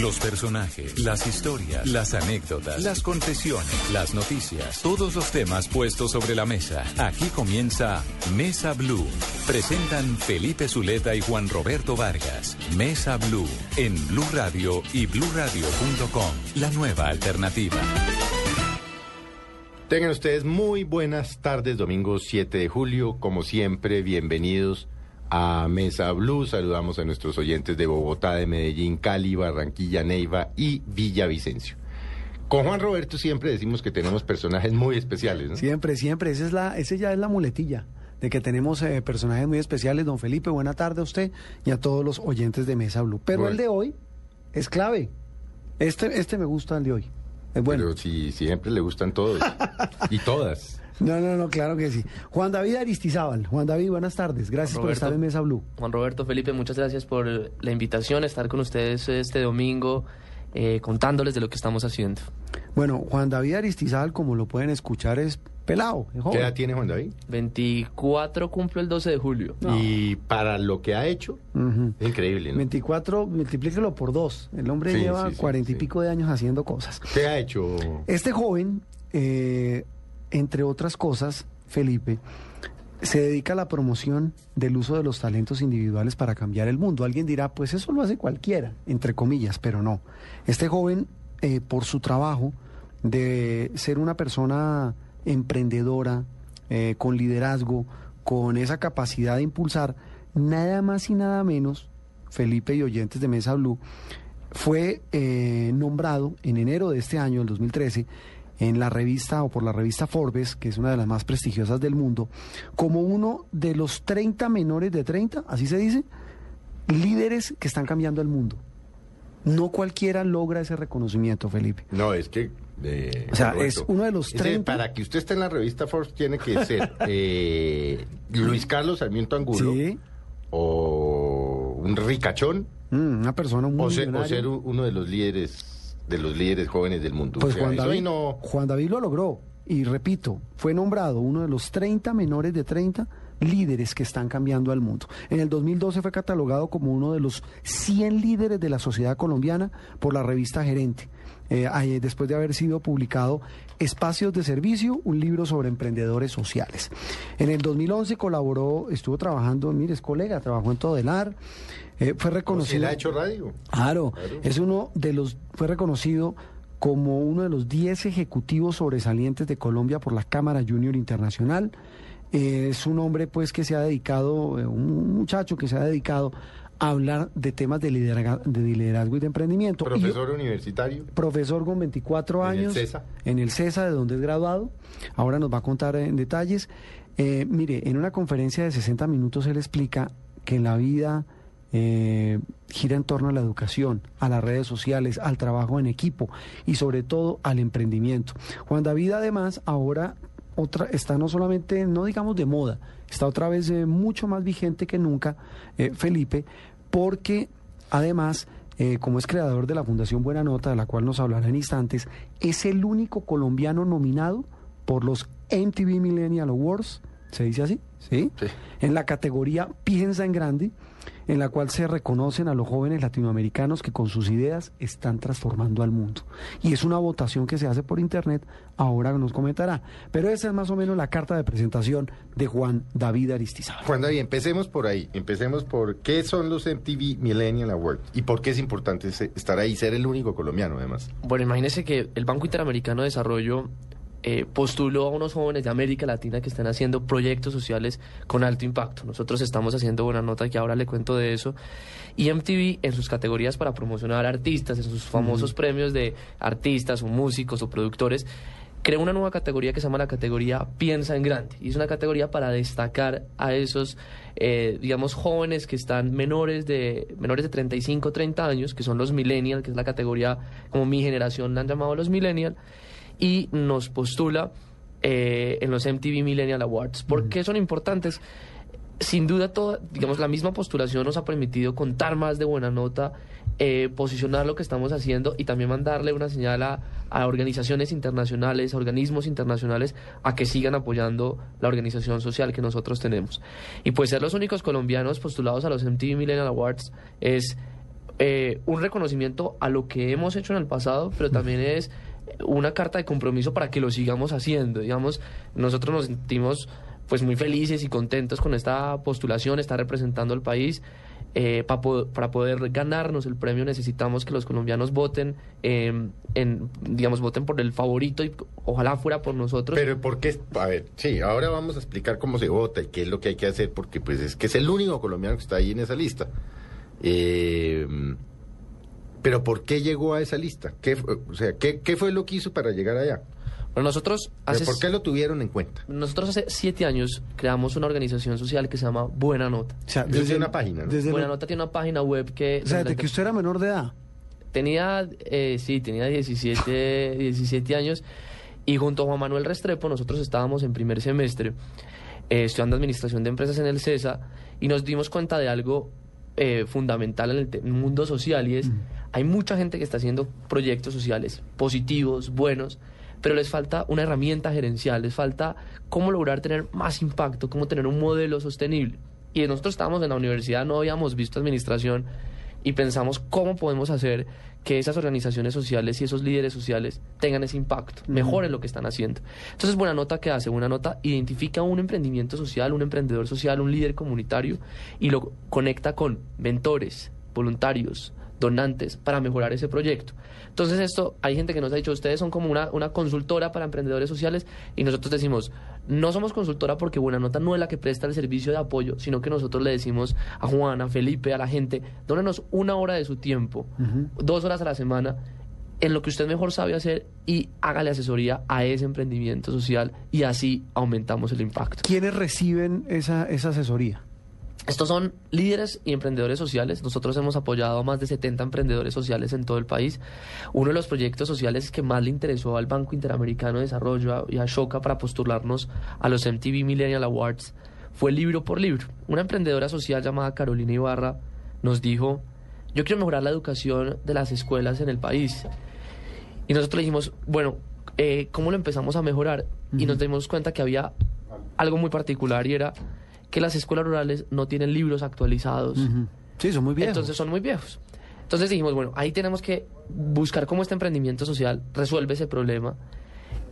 Los personajes, las historias, las anécdotas, las confesiones, las noticias, todos los temas puestos sobre la mesa. Aquí comienza Mesa Blue. Presentan Felipe Zuleta y Juan Roberto Vargas. Mesa Blue en Blue Radio y bluradio.com. La nueva alternativa. Tengan ustedes muy buenas tardes, domingo 7 de julio. Como siempre, bienvenidos a Mesa Blue. Saludamos a nuestros oyentes de Bogotá, de Medellín, Cali, Barranquilla, Neiva y Villavicencio. Con Juan Roberto siempre decimos que tenemos personajes muy especiales, ¿no? Siempre, siempre. Esa, es la, esa ya es la muletilla de que tenemos eh, personajes muy especiales. Don Felipe, buena tarde a usted y a todos los oyentes de Mesa Blue. Pero Bueno. el de hoy es clave. Este, este me gusta el de hoy. Es bueno. Pero si siempre le gustan todos y todas. No, no, no, claro que sí. Juan David Aristizábal. Juan David, buenas tardes. Gracias por estar en Mesa Blue. Juan Roberto Felipe, muchas gracias por la invitación a estar con ustedes este domingo eh, contándoles de lo que estamos haciendo. Bueno, Juan David Aristizábal, como lo pueden escuchar, es pelado. es ¿Qué edad tiene Juan David? 24 cumplo el 12 de julio. Y para lo que ha hecho, es increíble, ¿no? 24, multiplíquelo por dos. El hombre Sí, lleva sí, sí, cuarenta y sí. pico de años haciendo cosas. ¿Qué ha hecho? Este joven, eh, entre otras cosas, Felipe, se dedica a la promoción del uso de los talentos individuales para cambiar el mundo. Alguien dirá, pues eso lo hace cualquiera, entre comillas, pero no. Este joven, eh, por su trabajo de ser una persona emprendedora, eh, con liderazgo, con esa capacidad de impulsar, nada más y nada menos, Felipe y oyentes de Mesa Blue, fue eh, nombrado en enero de este año, el 2013, en la revista o por la revista Forbes, que es una de las más prestigiosas del mundo, como uno de los 30 menores de 30, así se dice, líderes que están cambiando el mundo. No cualquiera logra ese reconocimiento, Felipe. No, es que... eh, O sea, Roberto, es uno de los ese, 30. Para que usted esté en la revista Forbes tiene que ser eh, Luis Carlos Sarmiento Angulo Sí, o un ricachón mm, una persona muy o ser, o ser uno de los líderes de los líderes jóvenes del mundo. Pues O sea, Juan David, no... Juan David lo logró. Y repito, fue nombrado uno de los 30 menores de 30 líderes que están cambiando al mundo. En el 2012 fue catalogado como uno de los 100 líderes de la sociedad colombiana por la revista Gerente. Eh, después de haber sido publicado Espacios de Servicio, un libro sobre emprendedores sociales. En el 2011 colaboró, estuvo trabajando, mire, es colega, trabajó en Todelar, eh, fue ¿O se reconocido. ha hecho radio? Claro, Claro. es uno de los, fue reconocido como uno de los 10 ejecutivos sobresalientes de Colombia por la Cámara Junior Internacional. Eh, es un hombre pues que se ha dedicado, un muchacho que se ha dedicado hablar de temas de liderazgo, de liderazgo y de emprendimiento. Profesor universitario. profesor con 24 En el años. CESA. En el CESA, de donde es graduado. Ahora nos va a contar en detalles. Eh, mire, en una conferencia de 60 minutos él explica que la vida eh, gira en torno a la educación, a las redes sociales, al trabajo en equipo y sobre todo al emprendimiento. Juan David además ahora otra, está no solamente, no digamos de moda, está otra vez eh, mucho más vigente que nunca, eh, Felipe, porque además, eh, como es creador de la Fundación Buena Nota, de la cual nos hablará en instantes, es el único colombiano nominado por los MTV Millennial Awards, ¿se dice así? ¿Sí? Sí. En la categoría Piensa en Grande, en la cual se reconocen a los jóvenes latinoamericanos que con sus ideas están transformando al mundo. Y es una votación que se hace por internet, ahora nos comentará. Pero esa es más o menos la carta de presentación de Juan David Aristizábal. Juan David, empecemos por ahí. Empecemos por qué son los MTV Millennial Awards y por qué es importante estar ahí, ser el único colombiano además. Bueno, imagínense que el Banco Interamericano de Desarrollo eh, postuló a unos jóvenes de América Latina que están haciendo proyectos sociales con alto impacto. Nosotros estamos haciendo buena nota que ahora le cuento de eso. Y MTV en sus categorías para promocionar artistas, en sus famosos premios de artistas o músicos o productores, creó una nueva categoría que se llama la categoría Piensa en Grande. Y es una categoría para destacar a esos, eh, digamos, jóvenes que están menores de, menores de 35, 30 años, que son los millennials, que es la categoría como mi generación la han llamado los millennials, y nos postula eh, en los MTV Millennial Awards. ¿Por qué son importantes? Sin duda, toda, digamos, la misma postulación nos ha permitido contar más de buena nota, eh, posicionar lo que estamos haciendo y también mandarle una señal a, a organizaciones internacionales, a organismos internacionales, a que sigan apoyando la organización social que nosotros tenemos. Y pues ser los únicos colombianos postulados a los MTV Millennial Awards es eh, un reconocimiento a lo que hemos hecho en el pasado, pero también es una carta de compromiso para que lo sigamos haciendo. Digamos, nosotros nos sentimos pues muy felices y contentos con esta postulación, está representando al país. Eh, para, poder ganarnos el premio necesitamos que los colombianos voten, em, en, digamos, voten por el favorito y ojalá fuera por nosotros. Pero ¿por qué? A ver, sí, ahora vamos a explicar cómo se vota y qué es lo que hay que hacer, porque pues es que es el único colombiano que está ahí en esa lista. Eh, pero ¿por qué llegó a esa lista? ¿Qué, o sea, ¿qué, ¿qué fue lo que hizo para llegar allá? Bueno, nosotros hace, ¿Por qué lo tuvieron en cuenta? Nosotros hace siete años creamos una organización social que se llama Buena Nota. O sea, desde, una página, ¿no? desde Buena Nota tiene una página web que... O sea, desde que usted era menor de edad. Tenía, eh, sí, tenía 17, 17 años y junto a Juan Manuel Restrepo nosotros estábamos en primer semestre eh, estudiando Administración de Empresas en el CESA y nos dimos cuenta de algo eh, fundamental en el mundo social y es, hay mucha gente que está haciendo proyectos sociales positivos, buenos, pero les falta una herramienta gerencial, les falta cómo lograr tener más impacto, cómo tener un modelo sostenible. Y nosotros estábamos en la universidad, no habíamos visto administración y pensamos cómo podemos hacer que esas organizaciones sociales y esos líderes sociales tengan ese impacto, mejoren lo que están haciendo. Entonces, Buena Nota, ¿qué hace? Buena Nota identifica un emprendimiento social, un emprendedor social, un líder comunitario y lo conecta con mentores, voluntarios, donantes para mejorar ese proyecto. Entonces esto, hay gente que nos ha dicho, ustedes son como una, una consultora para emprendedores sociales y nosotros decimos, no somos consultora porque Buena Nota no es la que presta el servicio de apoyo, sino que nosotros le decimos a Juan, a Felipe, a la gente, dónenos una hora de su tiempo, dos horas a la semana, en lo que usted mejor sabe hacer y hágale asesoría a ese emprendimiento social y así aumentamos el impacto. ¿Quiénes reciben esa, esa asesoría? Estos son líderes y emprendedores sociales. Nosotros hemos apoyado a más de 70 emprendedores sociales en todo el país. Uno de los proyectos sociales que más le interesó al Banco Interamericano de Desarrollo y a Shoca para postularnos a los MTV Millennial Awards fue libro por libro. Una emprendedora social llamada Carolina Ibarra nos dijo, yo quiero mejorar la educación de las escuelas en el país. Y nosotros dijimos, bueno, eh, ¿cómo lo empezamos a mejorar? Y nos dimos cuenta que había algo muy particular y era que las escuelas rurales no tienen libros actualizados. Sí, son muy viejos. Entonces son muy viejos. Entonces dijimos, bueno, ahí tenemos que buscar cómo este emprendimiento social resuelve ese problema.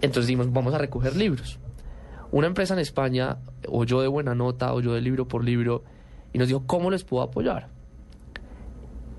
Entonces dijimos, vamos a recoger libros. Una empresa en España, o yo de buena nota, o yo de libro por libro, y nos dijo, ¿cómo les puedo apoyar?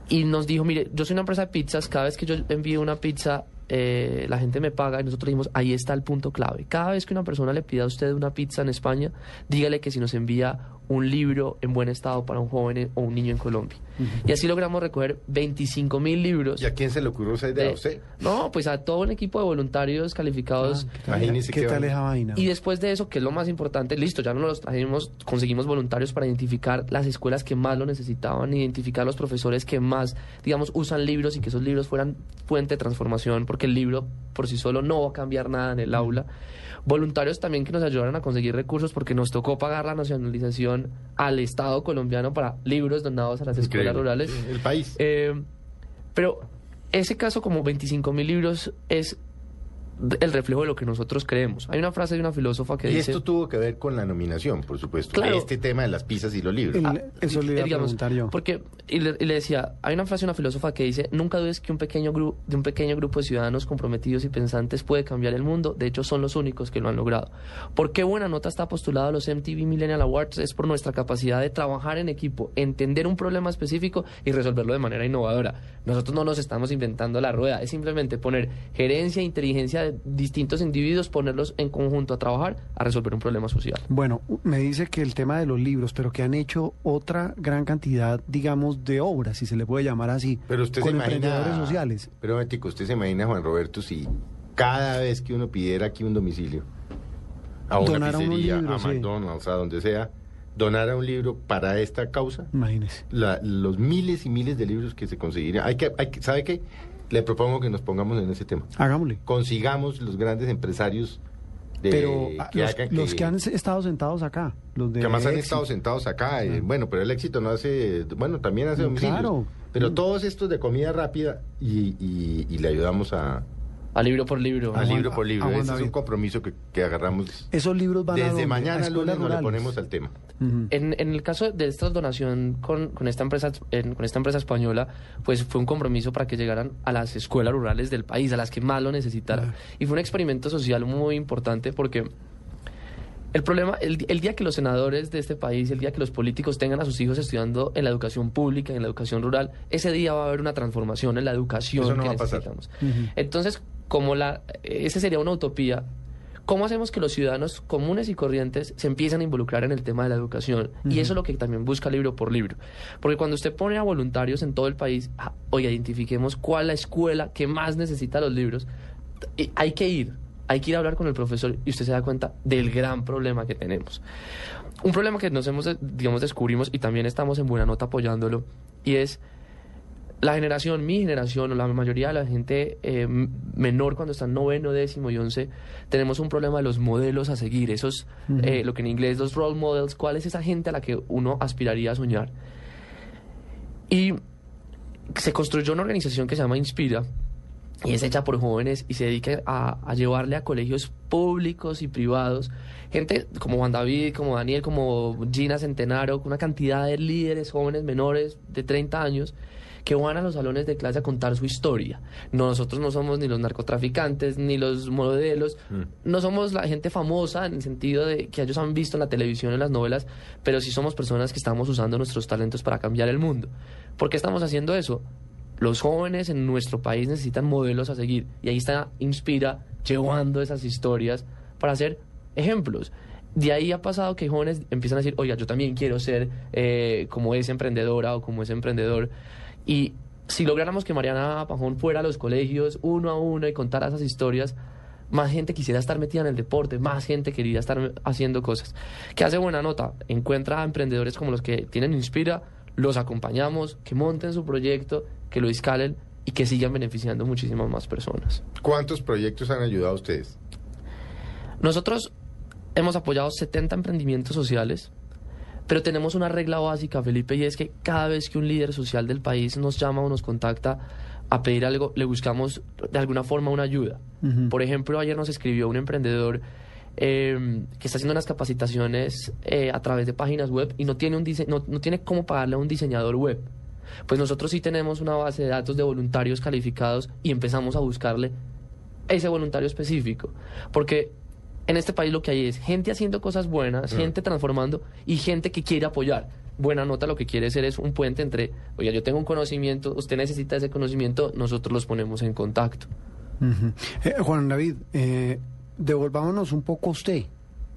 Y nos dijo, mire, yo soy una empresa de pizzas, cada vez que yo envío una pizza, eh, la gente me paga y nosotros dijimos, ahí está el punto clave. Cada vez que una persona le pida a usted una pizza en España, dígale que si nos envía un libro en buen estado para un joven en- o un niño en Colombia. Y así logramos recoger 25 mil libros. ¿Y a quién se le ocurrió esa idea? de- ¿A usted? no, pues a todo un equipo de voluntarios calificados. ¿Qué tal, Imagínese qué qué tal esa vaina? Y después de eso, que es lo más importante, listo, ya no los trajimos, conseguimos voluntarios para identificar las escuelas que más lo necesitaban, identificar los profesores que más, digamos, usan libros y que esos libros fueran fuente de transformación, porque el libro por sí solo no va a cambiar nada en el aula. Voluntarios también que nos ayudaran a conseguir recursos porque nos tocó pagar la nacionalización al Estado colombiano para libros donados a las escuelas rurales. El país. Eh, pero ese caso, como 25 mil libros, es el reflejo de lo que nosotros creemos. Hay una frase de una filósofa que y dice... esto tuvo que ver con la nominación, por supuesto. Claro. Este tema de las pizzas y los libros. El- Ah, eso le iba a digamos, preguntar yo. Porque, y le, y le decía, hay una frase de una filósofa que dice, nunca dudes que un pequeño grupo, de un pequeño grupo de ciudadanos comprometidos y pensantes puede cambiar el mundo, de hecho son los únicos que lo han logrado. ¿Por qué Buena Nota está postulado a los MTV Millennial Awards? Es por nuestra capacidad de trabajar en equipo, entender un problema específico y resolverlo de manera innovadora. Nosotros no nos estamos inventando la rueda, es simplemente poner gerencia e inteligencia de distintos individuos, ponerlos en conjunto a trabajar a resolver un problema social. Bueno, me dice que el tema de los libros, pero que han hecho otra gran cantidad, digamos, de obras, si se le puede llamar así, Pero usted con se imagina. emprendedores sociales. Pero, Mético, usted se imagina, Juan Roberto, si cada vez que uno pidiera aquí un domicilio, a una pizzería, libros, a sí. McDonald's, a donde sea, donara un libro para esta causa, Imagínese. la- los miles y miles de libros que se conseguirían. Hay que, hay que, ¿Sabe qué? Le propongo que nos pongamos en ese tema. Hagámosle. Consigamos los grandes empresarios de, Pero ah, que los, hagan los que han estado sentados acá, los de que más han estado sentados acá. eh, bueno, pero el éxito no hace, bueno, también hace Mm, domicilios. claro. Pero Mm. todos estos de comida rápida y, y- y le ayudamos a, A libro por libro. A libro por libro. a Ese es un compromiso que, que agarramos Esos libros van a desde mañana a lunes escuelas nos le ponemos al tema. En, en el caso de esta donación con, con esta empresa en- con esta empresa española, pues fue un compromiso para que llegaran a las escuelas rurales del país, a las que más lo necesitaran. Y fue un experimento social muy importante porque el problema, el, el día que los senadores de este país, el día que los políticos tengan a sus hijos estudiando en la educación pública, en la educación rural, ese día va a haber una transformación en la educación Eso no que va a pasar. necesitamos. Entonces, como la, ese sería una utopía, ¿cómo hacemos que los ciudadanos comunes y corrientes se empiecen a involucrar en el tema de la educación? Y eso es lo que también busca libro por libro. Porque cuando usted pone a voluntarios en todo el país, ah, oye, identifiquemos cuál es la escuela que más necesita los libros, hay que ir. Hay que ir a hablar con el profesor y usted se da cuenta del gran problema que tenemos. Un problema que nos hemos, digamos, descubrimos y también estamos en buena nota apoyándolo, y es la generación, mi generación, o la mayoría de la gente eh, menor cuando está en noveno, décimo y once, tenemos un problema de los modelos a seguir, esos, eh, lo que en inglés los role models, cuál es esa gente a la que uno aspiraría a soñar. Y se construyó una organización que se llama Inspira, y es hecha por jóvenes y se dedica a, a llevarle a colegios públicos y privados, gente como Juan David, como Daniel, como Gina Centenaro, una cantidad de líderes jóvenes menores de 30 años que van a los salones de clase a contar su historia. No, nosotros no somos ni los narcotraficantes, ni los modelos, no somos la gente famosa en el sentido de que ellos han visto en la televisión, en las novelas, pero sí somos personas que estamos usando nuestros talentos para cambiar el mundo. ¿Por qué estamos haciendo eso? Los jóvenes en nuestro país necesitan modelos a seguir y ahí está Inspira llevando esas historias para hacer ejemplos. De ahí ha pasado que jóvenes empiezan a decir, oiga, yo también quiero ser eh, como esa emprendedora o como ese emprendedor. Y si lográramos que Mariana Pajón fuera a los colegios uno a uno y contara esas historias, más gente quisiera estar metida en el deporte, más gente quería estar haciendo cosas. Que hace buena nota, encuentra a emprendedores como los que tienen Inspira, los acompañamos, que monten su proyecto, que lo escalen y que sigan beneficiando muchísimas más personas. ¿Cuántos proyectos han ayudado a ustedes? Nosotros hemos apoyado 70 emprendimientos sociales, pero tenemos una regla básica, Felipe, y es que cada vez que un líder social del país nos llama o nos contacta a pedir algo, le buscamos de alguna forma una ayuda. Por ejemplo, ayer nos escribió un emprendedor eh, que está haciendo unas capacitaciones eh, a través de páginas web y no tiene, un dise- no, no tiene cómo pagarle a un diseñador web. Pues nosotros sí tenemos una base de datos de voluntarios calificados y empezamos a buscarle ese voluntario específico. Porque en este país lo que hay es gente haciendo cosas buenas, gente transformando y gente que quiere apoyar. Buena nota lo que quiere ser es un puente entre, oiga, yo tengo un conocimiento, usted necesita ese conocimiento, nosotros los ponemos en contacto. Eh, Juan David, eh, devolvámonos un poco a usted,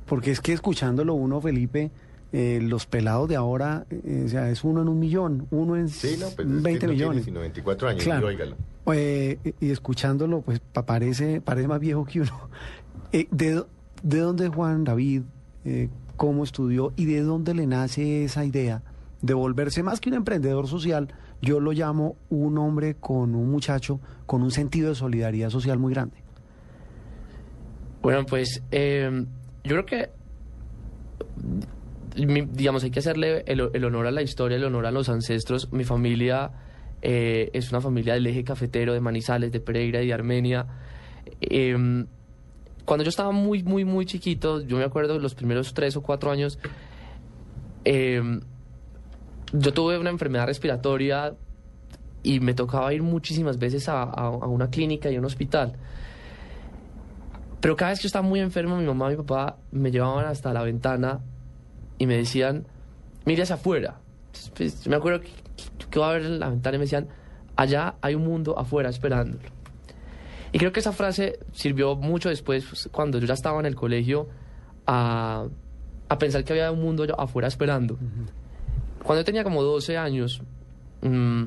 porque es que escuchándolo uno, Felipe, eh, los pelados de ahora, eh, o sea, es uno en un millón, uno en Sí, no, pues es que 20 no tiene millones. sino 24 años, Claro. y óigalo. Eh, y escuchándolo, pues pa- parece, parece más viejo que uno. Eh, ¿de, ¿De dónde Juan David? Eh, ¿Cómo estudió? ¿Y de dónde le nace esa idea de volverse más que un emprendedor social? Yo lo llamo un hombre con un muchacho con un sentido de solidaridad social muy grande. Bueno, pues eh, yo creo que, digamos, hay que hacerle el, el honor a la historia, el honor a los ancestros. Mi familia eh, es una familia del eje cafetero, de Manizales, de Pereira y de Armenia. Eh, cuando yo estaba muy, muy, muy chiquito, yo me acuerdo los primeros tres o cuatro años, eh, yo tuve una enfermedad respiratoria y me tocaba ir muchísimas veces a, a- a una clínica y a un hospital. Pero cada vez que yo estaba muy enfermo, mi mamá y mi papá me llevaban hasta la ventana y me decían, hacia afuera. Pues, me acuerdo que, que, que iba a ver en la ventana y me decían, allá hay un mundo afuera esperándolo. Y creo que esa frase sirvió mucho después, pues, cuando yo ya estaba en el colegio, a, a pensar que había un mundo afuera esperando. Cuando yo tenía como 12 años, mm,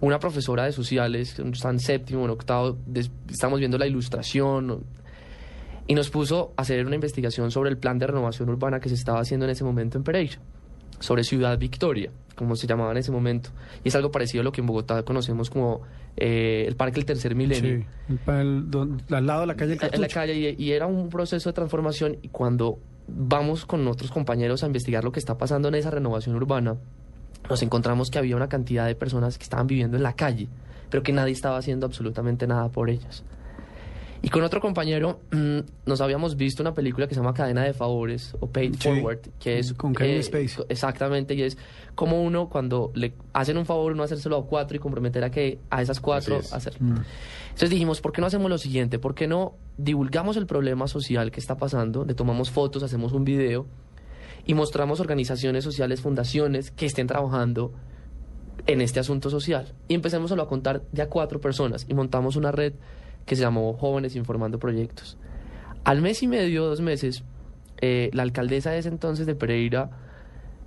una profesora de sociales, que está en séptimo, en octavo, estamos viendo la ilustración. Y nos puso a hacer una investigación sobre el plan de renovación urbana que se estaba haciendo en ese momento en Pereira, sobre Ciudad Victoria, como se llamaba en ese momento. Y es algo parecido a lo que en Bogotá conocemos como eh, el Parque El Tercer Milenio. al lado de la calle del en la calle y, y era un proceso de transformación y cuando vamos con otros compañeros a investigar lo que está pasando en esa renovación urbana, nos encontramos que había una cantidad de personas que estaban viviendo en la calle, pero que nadie estaba haciendo absolutamente nada por ellas. Y con otro compañero mm, nos habíamos visto una película que se llama Cadena de Favores o Paid Sí, Forward, que es... con Kevin eh, Spacey. Exactamente, y es como uno cuando le hacen un favor, uno hacérselo a cuatro y comprometer a que a esas cuatro es. hacer. Mm. Entonces dijimos, ¿por qué no hacemos lo siguiente? ¿Por qué no divulgamos el problema social que está pasando? Le tomamos fotos, hacemos un video y mostramos organizaciones sociales, fundaciones que estén trabajando en este asunto social. Y empecemos a contar de a cuatro personas y montamos una red que se llamó Jóvenes Informando Proyectos. Al mes y medio, dos meses, eh, la alcaldesa de ese entonces de Pereira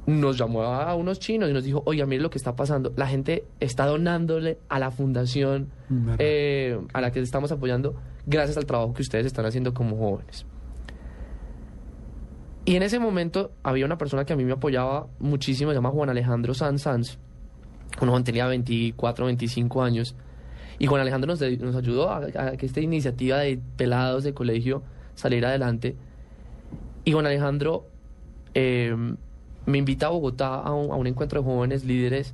nos llamó a unos chinos y nos dijo, oiga, mire lo que está pasando. La gente está donándole a la fundación eh, a la que estamos apoyando gracias al trabajo que ustedes están haciendo como jóvenes. Y en ese momento había una persona que a mí me apoyaba muchísimo, se llama Juan Alejandro Sanz Sanz. Un joven tenía 24, 25 años. Y Juan Alejandro nos, nos ayudó a, a que esta iniciativa de pelados de colegio saliera adelante. Y Juan Alejandro eh, me invita a Bogotá a un, a un encuentro de jóvenes líderes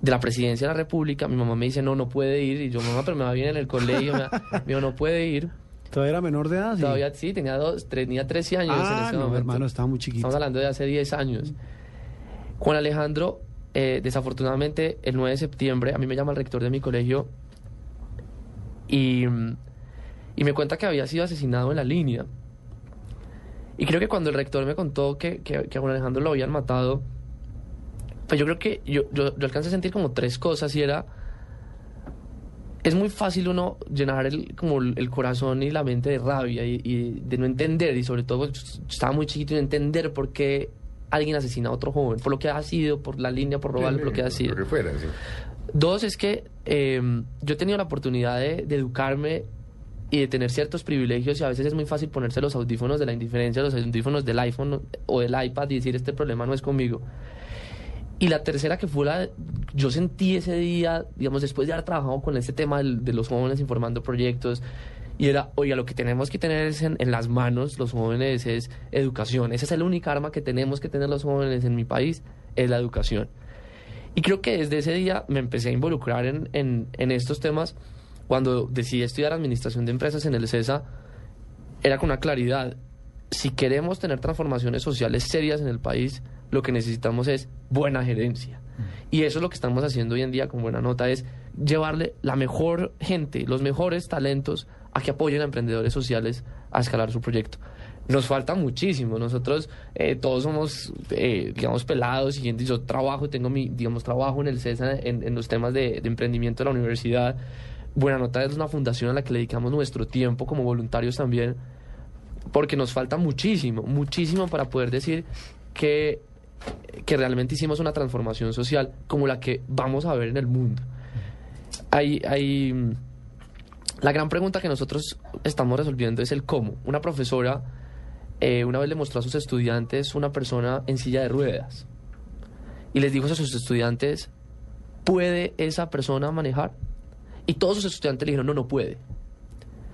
de la presidencia de la República. Mi mamá me dice, no, no puede ir. Y yo, mamá, pero me va bien en el colegio. Me, me dijo, no puede ir. ¿Todavía era menor de edad? Sí. Todavía sí, tenía, dos, tres- tenía 13 años en Ah, ese no, momento. hermano, estaba muy chiquito. Estamos hablando de hace 10 años. Juan Alejandro, eh, desafortunadamente, el 9 de septiembre, a mí me llama el rector de mi colegio y, mm, y me cuenta que había sido asesinado en la línea. Y creo que cuando el rector me contó que, que, a Juan Alejandro lo habían matado, pues yo creo que yo, yo, yo alcancé a sentir como tres cosas y era... Es muy fácil uno llenar el, como el corazón y la mente de rabia y, de no entender, y sobre todo pues, estaba muy chiquito y no entender por qué alguien asesina a otro joven, por lo que ha sido, por la línea, por robarle, por lo que ha sido. Lo que fuera, sí. Dos es que eh, yo he tenido la oportunidad de, de educarme y de tener ciertos privilegios y a veces es muy fácil ponerse los audífonos de la indiferencia, los audífonos del iPhone o del iPad y decir este problema no es conmigo. Y la tercera que fue la, yo sentí ese día, digamos, después de haber trabajado con este tema de los jóvenes informando proyectos, y era, oiga, lo que tenemos que tener es en, en las manos los jóvenes es educación. Esa es la única arma que tenemos que tener los jóvenes en mi país, es la educación. Y creo que desde ese día me empecé a involucrar en, en, en estos temas. Cuando decidí estudiar administración de empresas en el CESA, era con una claridad. Si queremos tener transformaciones sociales serias en el país, lo que necesitamos es buena gerencia. Y eso es lo que estamos haciendo hoy en día con Buena Nota, es llevarle la mejor gente, los mejores talentos a que apoyen a emprendedores sociales a escalar su proyecto. Nos falta muchísimo. Nosotros eh, todos somos, eh, digamos, pelados y. Yo trabajo, tengo mi, digamos, trabajo en el CESA en, en los temas de, emprendimiento de la universidad. Buena Nota es una fundación a la que le dedicamos nuestro tiempo como voluntarios también, porque nos falta muchísimo, muchísimo para poder decir que, que realmente hicimos una transformación social como la que vamos a ver en el mundo. Hay, hay, la gran pregunta que nosotros estamos resolviendo es el cómo. Una profesora eh, una vez le mostró a sus estudiantes una persona en silla de ruedas y les dijo a sus estudiantes, ¿puede esa persona manejar? Y todos sus estudiantes le dijeron, no, no puede.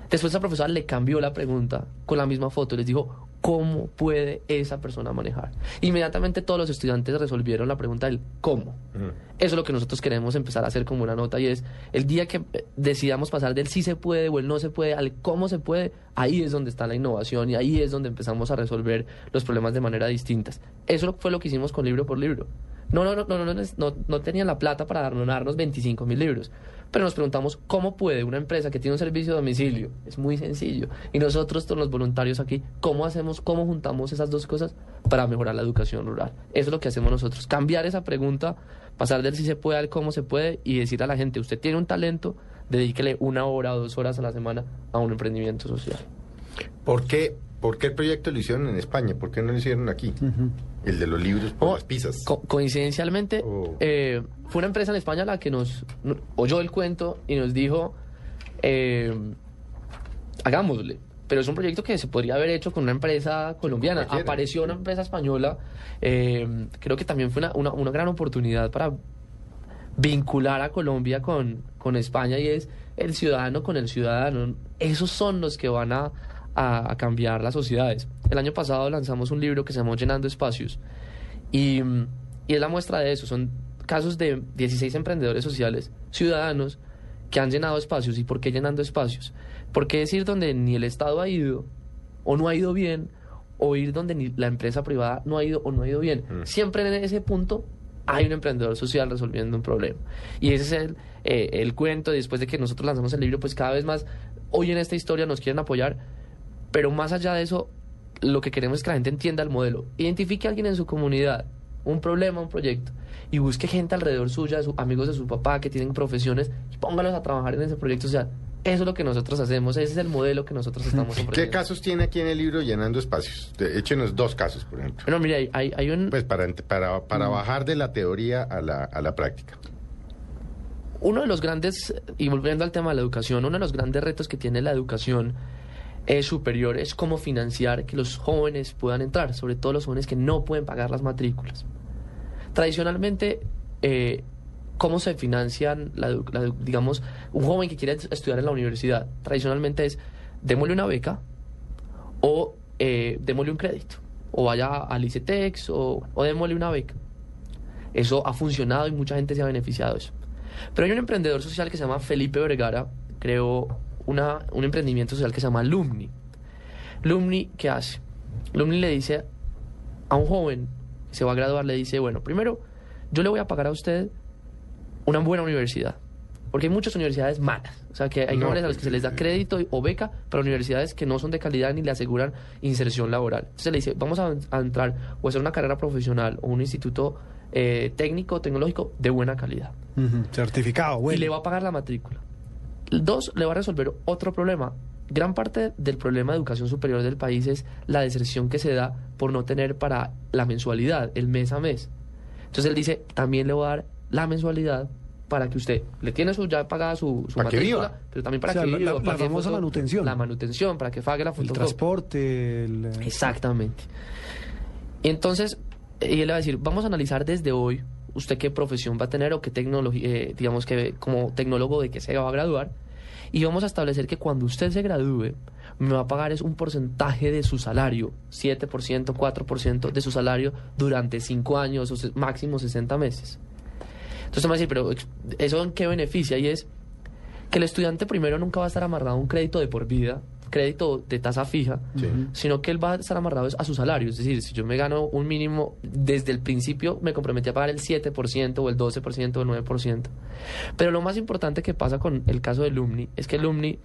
Después esa profesora le cambió la pregunta con la misma foto y les dijo, ¿cómo puede esa persona manejar? Inmediatamente todos los estudiantes resolvieron la pregunta del cómo. Eso es lo que nosotros queremos empezar a hacer como una nota y es el día que eh, decidamos pasar del sí se puede o el no se puede al cómo se puede, ahí es donde está la innovación y ahí es donde empezamos a resolver los problemas de manera distintas. Eso fue lo que hicimos con libro por libro. No, no, no, no, no, no, no, no tenían la plata para donarnos 25 mil libros. Pero nos preguntamos cómo puede una empresa que tiene un servicio de domicilio, es muy sencillo, y nosotros, todos los voluntarios aquí, ¿cómo hacemos, cómo juntamos esas dos cosas para mejorar la educación rural? Eso es lo que hacemos nosotros, cambiar esa pregunta, pasar del si se puede al cómo se puede y decir a la gente, usted tiene un talento, dedíquele una hora o dos horas a la semana a un emprendimiento social. ¿Por qué, ¿Por qué el proyecto lo hicieron en España? ¿Por qué no lo hicieron aquí? Ujú. El de los libros por Oh, las pizzas. co- coincidencialmente, Oh. eh, fue una empresa en España la que nos, no- oyó el cuento y nos dijo, eh, hagámosle. Pero es un proyecto que se podría haber hecho con una empresa colombiana. Apareció una empresa española. eh, creo que también fue una, una, una gran oportunidad para vincular a Colombia con, con España y es el ciudadano con el ciudadano. Esos son los que van a, a- a cambiar las sociedades. El año pasado lanzamos un libro que se llamó Llenando Espacios y, mm, y es la muestra de eso. Son casos de 16 emprendedores sociales, ciudadanos, que han llenado espacios. ¿Y por qué llenando espacios? Porque es ir donde ni el Estado ha ido o no ha ido bien, o ir donde ni la empresa privada no ha ido o no ha ido bien. Mm. Siempre en ese punto hay un emprendedor social resolviendo un problema. Y ese es el, eh, el cuento. Después de que nosotros lanzamos el libro, pues cada vez más, hoy en esta historia nos quieren apoyar, pero más allá de eso, lo que queremos es que la gente entienda el modelo. Identifique a alguien en su comunidad, un problema, un proyecto, y busque gente alrededor suya, su- amigos de su papá que tienen profesiones, y póngalos a trabajar en ese proyecto social. Eso es lo que nosotros hacemos, ese es el modelo que nosotros estamos ofreciendo. ¿Qué casos tiene aquí en el libro llenando espacios? De- Échenos dos casos, por ejemplo. Bueno, mire, hay, hay, un... Pues para, ent- para, Mm. para bajar de la teoría a la, a la práctica. Uno de los grandes, y volviendo al tema de la educación, uno de los grandes retos que tiene la educación eh, superior es cómo financiar que los jóvenes puedan entrar, sobre todo los jóvenes que no pueden pagar las matrículas. Tradicionalmente, eh, ¿cómo se financian, digamos, un joven que quiere estudiar en la universidad? Tradicionalmente es, démosle una beca o eh, démosle un crédito, o vaya al ICETEX o, o démosle una beca. Eso ha funcionado y mucha gente se ha beneficiado de eso. Pero hay un emprendedor social que se llama Felipe Vergara, creó una, un emprendimiento social que se llama Lumni. Lumni, ¿qué hace? Lumni le dice a un joven que se va a graduar, le dice, bueno, primero, yo le voy a pagar a usted una buena universidad. Porque hay muchas universidades malas. O sea, que hay No, jóvenes a los pues, que se les da crédito o beca, pero universidades que no son de calidad ni le aseguran inserción laboral. Entonces le dice, vamos a, a entrar o hacer una carrera profesional o un instituto eh, técnico, tecnológico de buena calidad Certificado, bueno. y le va a pagar la matrícula. Dos, le va a resolver otro problema. Gran parte del problema de educación superior del país es la deserción que se da por no tener para la mensualidad, el mes a mes. Entonces él dice, también le voy a dar la mensualidad para que usted le tiene su ya pagada su, su Para que viva. pero también para O sea, que la- viva, la- para la que famosa manutención. La manutención, para que pague la el fotocopia. transporte, el, eh, Exactamente. Y entonces, y él le va a decir, vamos a analizar desde hoy usted qué profesión va a tener o qué tecnología, eh, digamos que como tecnólogo de qué se va a graduar. Y vamos a establecer que cuando usted se gradúe, me va a pagar es un porcentaje de su salario, 7%, 4% de su salario durante 5 años o máximo 60 meses. Entonces me va a decir, pero ¿eso en qué beneficia? Y es que el estudiante primero nunca va a estar amarrado a un crédito de por vida, crédito de tasa fija, Sí. sino que él va a estar amarrado a su salario. Es decir, si yo me gano un mínimo, desde el principio me comprometí a pagar el 7% o el 12% o el 9%. Pero lo más importante que pasa con el caso de Lumni es que el Lumni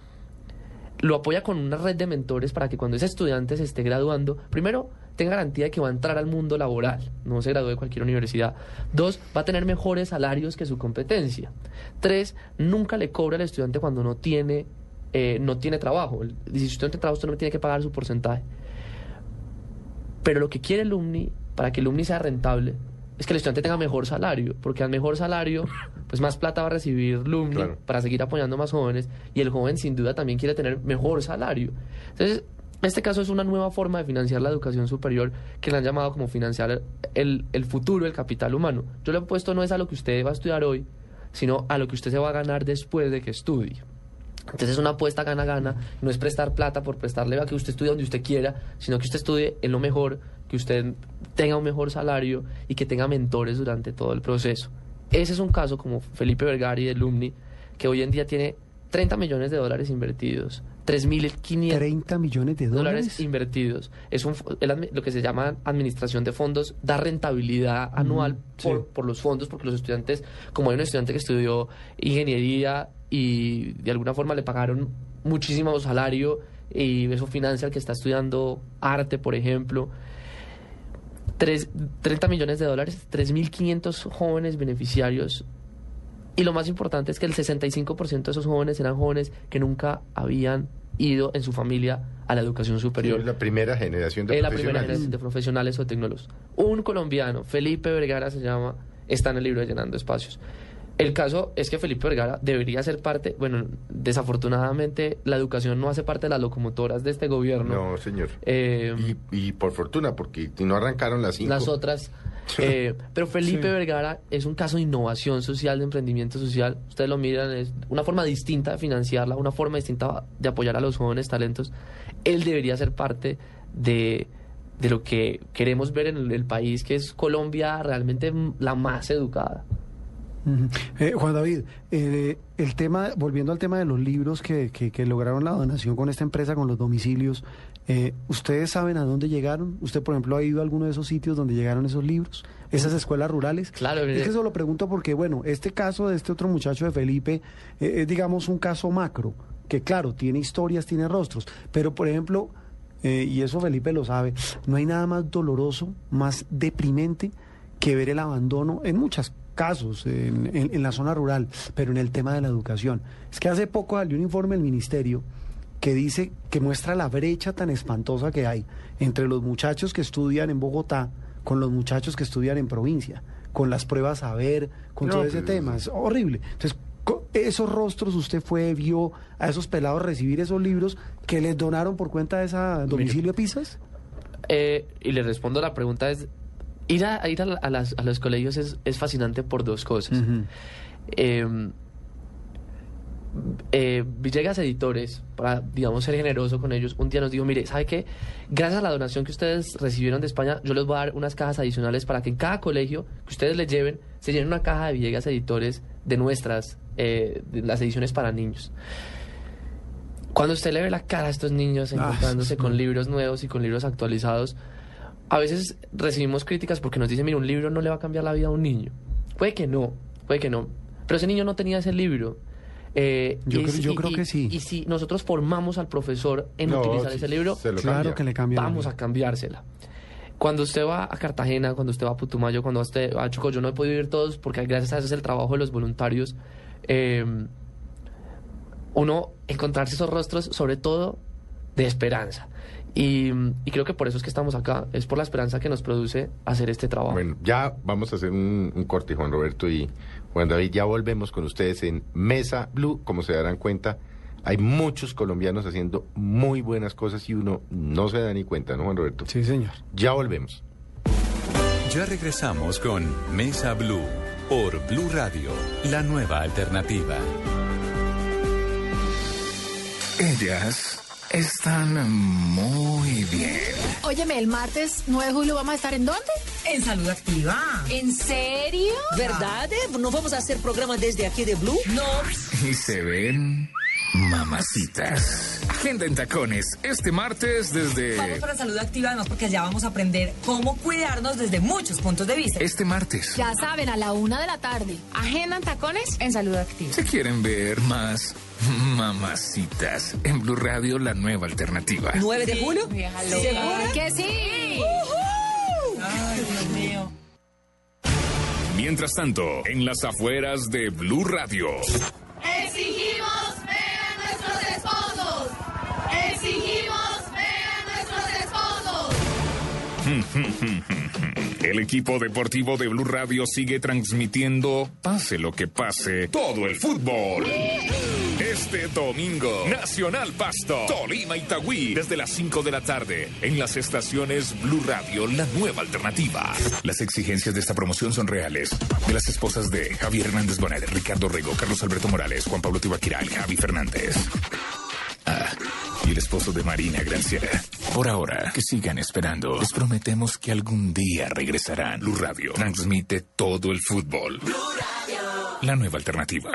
lo apoya con una red de mentores para que cuando ese estudiante se esté graduando, primero tenga garantía de que va a entrar al mundo laboral, no se gradúe de cualquier universidad. Dos, va a tener mejores salarios que su competencia. Tres, nunca le cobra al estudiante cuando no tiene, eh, no tiene trabajo. El- Si usted no tiene trabajo, usted no tiene que pagar su porcentaje. Pero lo que quiere el Lumni, para que el Lumni sea rentable, es que el estudiante tenga mejor salario, porque al mejor salario, pues más plata va a recibir Lumni Claro. para seguir apoyando más jóvenes, y el joven sin duda también quiere tener mejor salario. Entonces, este caso es una nueva forma de financiar la educación superior que le han llamado como financiar el, el futuro, el capital humano. Yo le he puesto no es a lo que usted va a estudiar hoy, sino a lo que usted se va a ganar después de que estudie. Entonces es una apuesta gana-gana, no es prestar plata por prestarle a que usted estudie donde usted quiera, sino que usted estudie en lo mejor, que usted tenga un mejor salario y que tenga mentores durante todo el proceso. Ese es un caso como Felipe Vergari de Lumni, que hoy en día tiene 30 millones de dólares invertidos, 3.500 30 millones de dólares dólares. invertidos. Es un, el lo que se llama administración de fondos, da rentabilidad anual por, por los fondos, porque los estudiantes, como hay un estudiante que estudió ingeniería y de alguna forma le pagaron muchísimo salario y eso financia al que está estudiando arte, por ejemplo. Tres- 30 millones de dólares, 3.500 jóvenes beneficiarios y lo más importante es que el 65% de esos jóvenes eran jóvenes que nunca habían ido en su familia a la educación superior. Es la primera generación de Es la primera profesionales. generación de profesionales o tecnólogos. Un colombiano, Felipe Vergara se llama, está en el libro de Llenando Espacios. El caso es que Felipe Vergara debería ser parte, bueno, desafortunadamente la educación no hace parte de las locomotoras de este gobierno. No, señor. Eh, Y, y por fortuna, porque no arrancaron las cinco. las otras. eh, pero Felipe Sí. Vergara es un caso de innovación social, de emprendimiento social. Ustedes lo miran, es una forma distinta de financiarla, una forma distinta de apoyar a los jóvenes talentos. Él debería ser parte de, de lo que queremos ver en el, el país, que es Colombia realmente la más educada. Eh, Juan David, eh, el tema, volviendo al tema de los libros que, que- que lograron la donación con esta empresa, con los domicilios, eh, ¿ustedes saben a dónde llegaron? ¿Usted, por ejemplo, ha ido a alguno de esos sitios donde llegaron esos libros? ¿Esas escuelas rurales? Claro, Es que eso lo pregunto porque, bueno, este caso de este otro muchacho de Felipe eh, es, digamos, un caso macro, que claro, tiene historias, tiene rostros, pero, por ejemplo, eh, y eso Felipe lo sabe, no hay nada más doloroso, más deprimente que ver el abandono en muchos casos en, en- en la zona rural, pero en el tema de la educación. Es que hace poco salió un informe del ministerio que dice que muestra la brecha tan espantosa que hay entre los muchachos que estudian en Bogotá con los muchachos que estudian en provincia, con las pruebas a ver, con No, todo ese tema. Es horrible. Entonces, esos rostros usted fue, vio a esos pelados recibir esos libros que les donaron por cuenta de esa domicilio de Pisas. Eh, y le respondo la pregunta es, ir a, ir a, a las- a los colegios es, es fascinante por dos cosas. Eh, eh, Villegas Editores, para, digamos, ser generoso con ellos, un día nos dijo, mire, ¿sabe qué? Gracias a la donación que ustedes recibieron de España, yo les voy a dar unas cajas adicionales para que en cada colegio que ustedes les lleven, se llenen una caja de Villegas Editores de nuestras, eh, de las ediciones para niños. Cuando usted le ve la cara a estos niños Ah, encontrándose sí. con libros nuevos y con libros actualizados, a veces recibimos críticas porque nos dicen, mire, un libro no le va a cambiar la vida a un niño. Puede que no, puede que no. Pero ese niño no tenía ese libro. Eh, Yo y creo- si- yo y- creo y- que sí. Y si nosotros formamos al profesor en No, utilizar ese libro, Claro cambia. que le cambia. vamos a cambiársela. Cuando usted va a Cartagena, cuando usted va a Putumayo, cuando usted va a Chocó, yo no he podido ir todos porque gracias a eso es el trabajo de los voluntarios. eh, uno encontrarse esos rostros, sobre todo de esperanza. Y, y creo que por eso es que estamos acá, es por la esperanza que nos produce hacer este trabajo. Bueno, ya vamos a hacer un, un corte, Juan Roberto y Juan David. Ya volvemos con ustedes en Mesa Blue. Como se darán cuenta, hay muchos colombianos haciendo muy buenas cosas y uno no se da ni cuenta, ¿no, Juan Roberto? Sí, señor. Ya volvemos. Ya regresamos con Mesa Blue por Blue Radio, la nueva alternativa. Ellas están muy bien. Óyeme, el martes 9 de julio vamos a estar en dónde? En Salud Activa. ¿En serio? ¿Verdad? eh? ¿No vamos a hacer programa desde aquí de Blue? No, Y se ven mamacitas. Agenda en tacones este martes vamos desde... para Salud Activa además porque allá vamos a aprender cómo cuidarnos desde muchos puntos de vista. Este martes. Ya saben, a la una de la tarde. Agenda en tacones en Salud Activa. Se quieren ver más mamacitas en Blue Radio, la nueva alternativa. ¿9 de julio? ¿Segura? ¡Que sí! Ay, Dios mío. Mientras tanto, en las afueras de Blue Radio. Exigimos ver a nuestros esposos. Exigimos ver a nuestros esposos. El equipo deportivo de Blue Radio sigue transmitiendo, pase lo que pase, todo el fútbol. Este domingo, Nacional Pasto, Tolima Itagüí, desde las 5 de la tarde, en las estaciones Blue Radio, la nueva alternativa. Las exigencias de esta promoción son reales. De las esposas de Javier Hernández Bonet, Ricardo Rego, Carlos Alberto Morales, Juan Pablo Tibaquirá Javi Fernández. Ah, y el esposo de Marina Granciera. Por ahora, que sigan esperando. Les prometemos que algún día regresarán. Blue Radio transmite todo el fútbol. La nueva alternativa.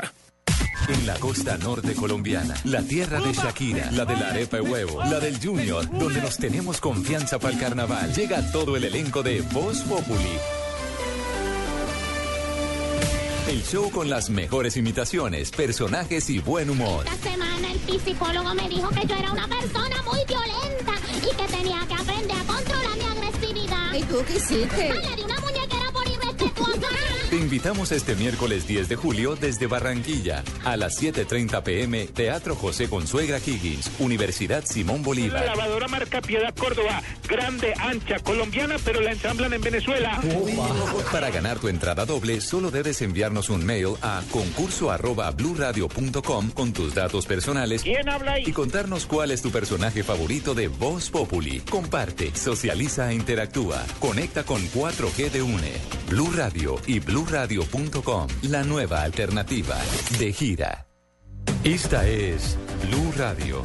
En la costa norte colombiana, la tierra de Shakira, la de la arepa huevo, la del Junior, donde nos tenemos confianza para el carnaval, llega todo el elenco de Voz Populi. El show con las mejores imitaciones, personajes y buen humor. Esta semana el psicólogo me dijo que yo era una persona muy violenta ¿Y tú qué hiciste? Ah, le di una muñequera por irrespetuosa. Te invitamos este miércoles 10 de julio desde Barranquilla a las 7.30 pm, Teatro José Consuegra Higgins, Universidad Simón Bolívar. lavadora marca Piedad Córdoba, grande, ancha, colombiana, pero la ensamblan en Venezuela. Para ganar tu entrada doble, solo debes enviarnos un mail a concurso arroba con tus datos personales ¿Quién habla y ahí? contarnos cuál es tu personaje favorito de Voz Populi. Comparte, socializa e interactúa. Conecta con 4G de UNE. Blue Radio y bluradio.com. La nueva alternativa. De gira. Esta es Blue Radio.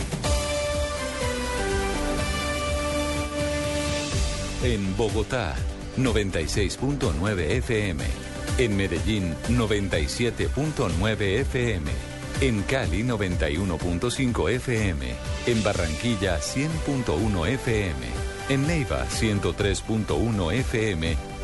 En Bogotá, 96.9 FM. En Medellín 97.9 FM. En Cali 91.5 FM. En Barranquilla 100.1 FM. En Neiva 103.1 FM.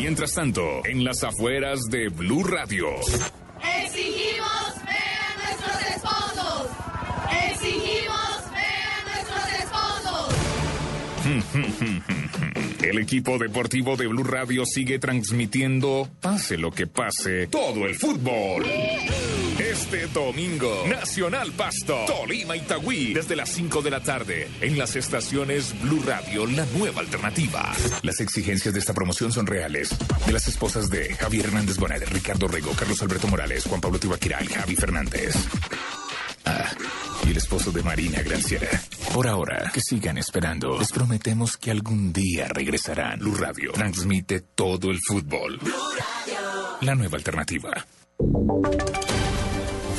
Mientras tanto, en las afueras de Blue Radio. Exigimos ver a nuestros esposos. Exigimos ver a nuestros esposos. El equipo deportivo de Blue Radio sigue transmitiendo, pase lo que pase, todo el fútbol. Este domingo, Nacional Pasto, Tolima Itagüí, desde las 5 de la tarde, en las estaciones Blue Radio, la nueva alternativa. Las exigencias de esta promoción son reales. De las esposas de Javier Hernández Bonet, Ricardo Rego, Carlos Alberto Morales, Juan Pablo Tibaquira y Javi Fernández. Ah, y el esposo de Marina Granciera. Por ahora, que sigan esperando. Les prometemos que algún día regresarán. Blue Radio transmite todo el fútbol. La nueva alternativa.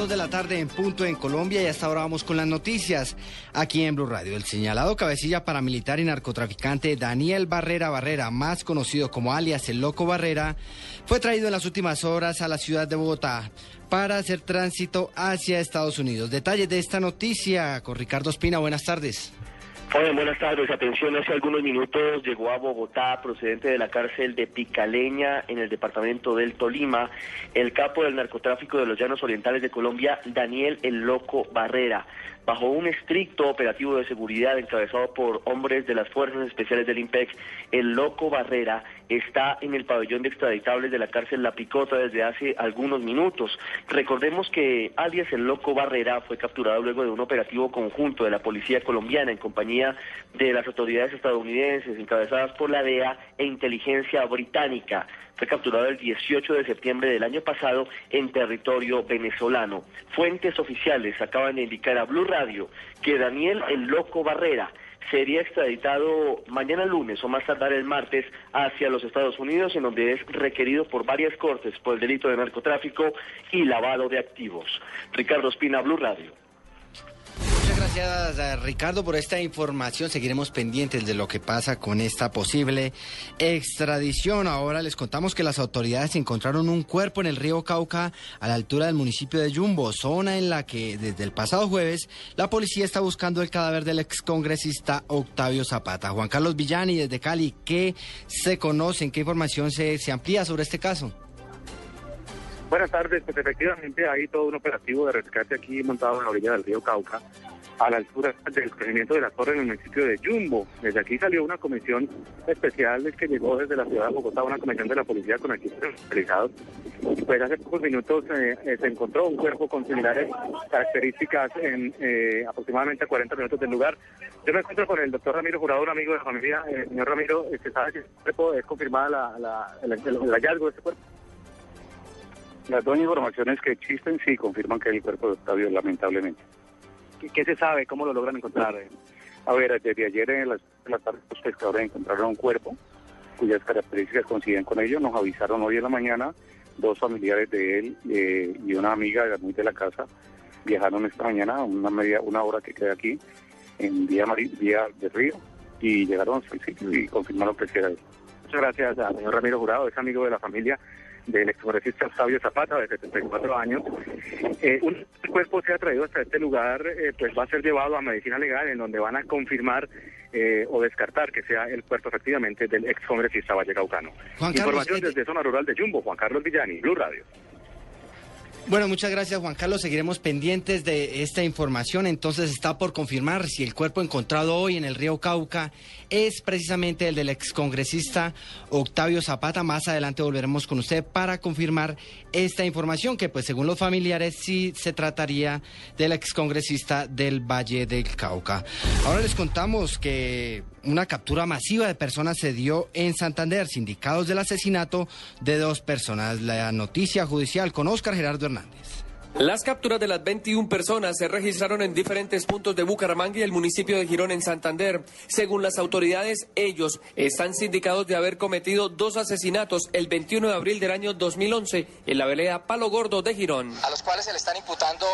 Son las 2 de la tarde en punto en Colombia y hasta ahora vamos con las noticias aquí en Blue Radio. El señalado cabecilla paramilitar y narcotraficante Daniel Barrera Barrera, más conocido como alias El Loco Barrera, fue traído en las últimas horas a la ciudad de Bogotá para hacer tránsito hacia Estados Unidos. Detalles de esta noticia con Ricardo Espina. Buenas tardes. Hola, buenas tardes. Atención, hace algunos minutos llegó a Bogotá, procedente de la cárcel de Picaleña, en el departamento del Tolima, el capo del narcotráfico de los Llanos Orientales de Colombia, Daniel El Loco Barrera. Bajo un estricto operativo de seguridad encabezado por hombres de las Fuerzas Especiales del IMPEX, el Loco Barrera está en el pabellón de extraditables de la cárcel La Picota desde hace algunos minutos. Recordemos que alias el Loco Barrera fue capturado luego de un operativo conjunto de la policía colombiana en compañía de las autoridades estadounidenses encabezadas por la DEA e inteligencia británica. Fue capturado el 18 de septiembre del año pasado en territorio venezolano. Fuentes oficiales acaban de indicar a Blue Radio que Daniel el Loco Barrera sería extraditado mañana lunes o más tardar el martes hacia los Estados Unidos, en donde es requerido por varias cortes por el delito de narcotráfico y lavado de activos. Ricardo Espina, Blue Radio. Gracias Ricardo por esta información. Seguiremos pendientes de lo que pasa con esta posible extradición. Ahora les contamos que las autoridades encontraron un cuerpo en el río Cauca a la altura del municipio de Yumbo, zona en la que desde el pasado jueves la policía está buscando el cadáver del excongresista Octavio Zapata. Juan Carlos Villani desde Cali, ¿qué se conoce? ¿Qué información se, se amplía sobre este caso? Buenas tardes, pues efectivamente hay todo un operativo de rescate aquí montado en la orilla del río Cauca, a la altura del corregimiento de la Torre en el municipio de Yumbo. Desde aquí salió una comisión especial que llegó desde la ciudad de Bogotá, una comisión de la policía con equipos especializados. Pues hace pocos minutos eh, eh, se encontró un cuerpo con similares características en eh, aproximadamente 40 minutos del lugar. Yo me encuentro con el doctor Ramiro Jurado, un amigo de la familia. Eh, señor Ramiro, ¿se sabe si este cuerpo es confirmada la, la- el, el- el hallazgo de este cuerpo? Las dos informaciones que existen sí confirman que el cuerpo de Octavio, lamentablemente. ¿Qué, qué se sabe? ¿Cómo lo logran encontrar? A ver, desde ayer en las, en la tarde los pescadores encontraron un cuerpo cuyas características coinciden con ellos. Nos avisaron hoy en la mañana dos familiares de él eh, y una amiga de la casa viajaron esta mañana una media una hora que queda aquí en vía, Mari- vía de río y llegaron al sitio y confirmaron que era él. Muchas gracias al señor Ramiro Jurado, es amigo de la familia del excongresista Octavio Zapata, de 74 años. Eh, un cuerpo se ha traído hasta este lugar, eh, pues va a ser llevado a medicina legal, en donde van a confirmar eh, o descartar que sea el cuerpo efectivamente del excongresista vallecaucano. Información eh, desde zona rural de Jumbo, Juan Carlos Villani, Blue Radio. Bueno, muchas gracias Juan Carlos. Seguiremos pendientes de esta información. Entonces está por confirmar si el cuerpo encontrado hoy en el río Cauca es precisamente el del excongresista Octavio Zapata. Más adelante volveremos con usted para confirmar esta información, que pues según los familiares sí se trataría del excongresista del Valle del Cauca. Ahora les contamos que una captura masiva de personas se dio en Santander, sindicados del asesinato de dos personas. La noticia judicial con Oscar Gerardo Hernández. Las capturas de las 21 personas se registraron en diferentes puntos de Bucaramanga y el municipio de Girón en Santander. Según las autoridades, ellos están sindicados de haber cometido dos asesinatos el 21 de abril del año 2011 en la vereda Palo Gordo de Girón. A los cuales se le están imputando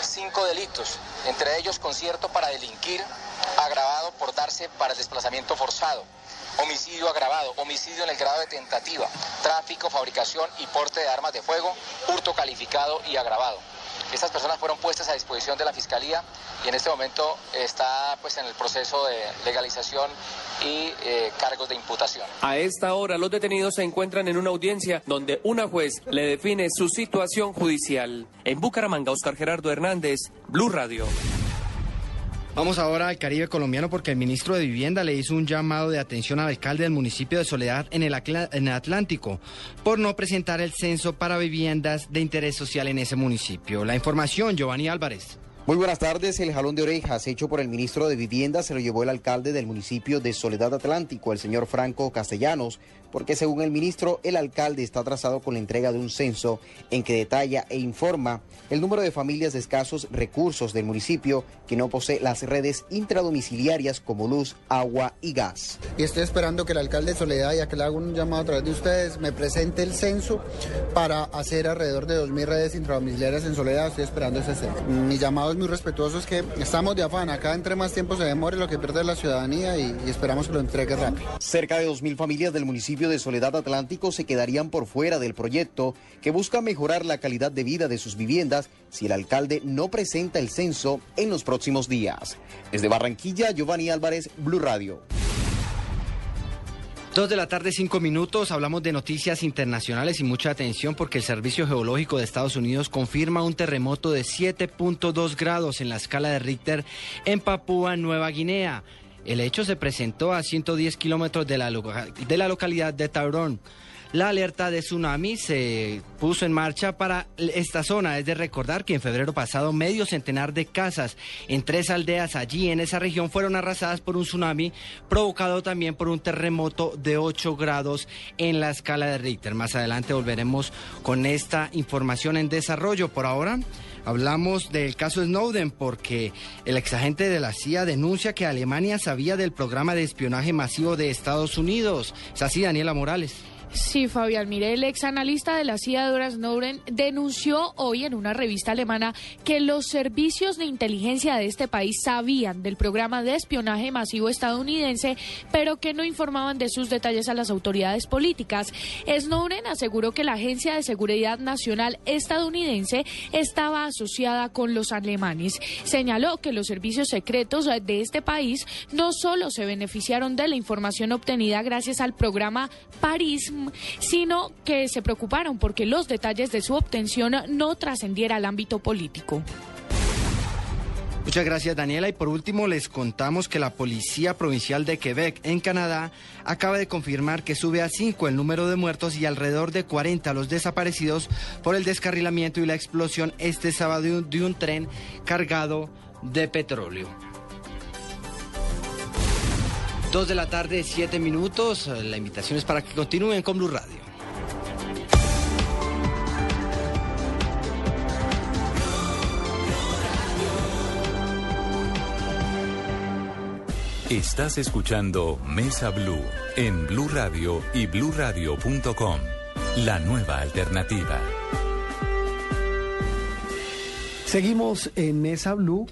cinco delitos, entre ellos concierto para delinquir, agravado por darse para el desplazamiento forzado, homicidio agravado, homicidio en el grado de tentativa, tráfico, fabricación y porte de armas de fuego, hurto calificado y agravado. Estas personas fueron puestas a disposición de la Fiscalía y en este momento está pues en el proceso de legalización y eh, cargos de imputación. A esta hora los detenidos se encuentran en una audiencia donde una juez le define su situación judicial. En Bucaramanga, Oscar Gerardo Hernández, Blue Radio. Vamos ahora al Caribe colombiano porque el ministro de Vivienda le hizo un llamado de atención al alcalde del municipio de Soledad en el, Atlántico por no presentar el censo para viviendas de interés social en ese municipio. La información, Giovanni Álvarez. Muy buenas tardes. El jalón de orejas hecho por el ministro de Vivienda se lo llevó el alcalde del municipio de Soledad Atlántico, el señor Franco Castellanos, porque según el ministro, el alcalde está atrasado con la entrega de un censo en que detalla e informa el número de familias de escasos recursos del municipio que no posee las redes intradomiciliarias como luz, agua y gas. Y estoy esperando que el alcalde de Soledad, ya que le hago un llamado a través de ustedes, me presente el censo para hacer alrededor de 2.000 redes intradomiciliarias en Soledad. Estoy esperando ese censo. Mi llamado es muy respetuoso, es que estamos de afán. Acá entre más tiempo se demore lo que pierde la ciudadanía y, y esperamos que lo entregue rápido. Cerca de 2.000 familias del municipio de Soledad Atlántico se quedarían por fuera del proyecto que busca mejorar la calidad de vida de sus viviendas si el alcalde no presenta el censo en los próximos días. Desde Barranquilla, Giovanni Álvarez, Blue Radio. Dos de la tarde, cinco minutos. Hablamos de noticias internacionales y mucha atención porque el Servicio Geológico de Estados Unidos confirma un terremoto de 7.2 grados en la escala de Richter en Papúa Nueva Guinea. El hecho se presentó a 110 kilómetros de la, de la localidad de Taurón. La alerta de tsunami se puso en marcha para esta zona. Es de recordar que en febrero pasado medio centenar de casas en tres aldeas allí en esa región fueron arrasadas por un tsunami provocado también por un terremoto de 8 grados en la escala de Richter. Más adelante volveremos con esta información en desarrollo. Por ahora... Hablamos del caso Snowden porque el exagente de la CIA denuncia que Alemania sabía del programa de espionaje masivo de Estados Unidos. Es así, Daniela Morales. Sí, Fabián, mire, el ex analista de la CIA, Edward Snowden, denunció hoy en una revista alemana que los servicios de inteligencia de este país sabían del programa de espionaje masivo estadounidense, pero que no informaban de sus detalles a las autoridades políticas. Snowden aseguró que la Agencia de Seguridad Nacional estadounidense estaba asociada con los alemanes. Señaló que los servicios secretos de este país no solo se beneficiaron de la información obtenida gracias al programa París, sino que se preocuparon porque los detalles de su obtención no trascendiera al ámbito político. Muchas gracias Daniela y por último les contamos que la Policía Provincial de Quebec en Canadá acaba de confirmar que sube a 5 el número de muertos y alrededor de 40 los desaparecidos por el descarrilamiento y la explosión este sábado de un, de un tren cargado de petróleo. Dos de la tarde, siete minutos. La invitación es para que continúen con Blue Radio. Estás escuchando Mesa Blue en Blue Radio y bluradio.com. La nueva alternativa. Seguimos en Mesa Blue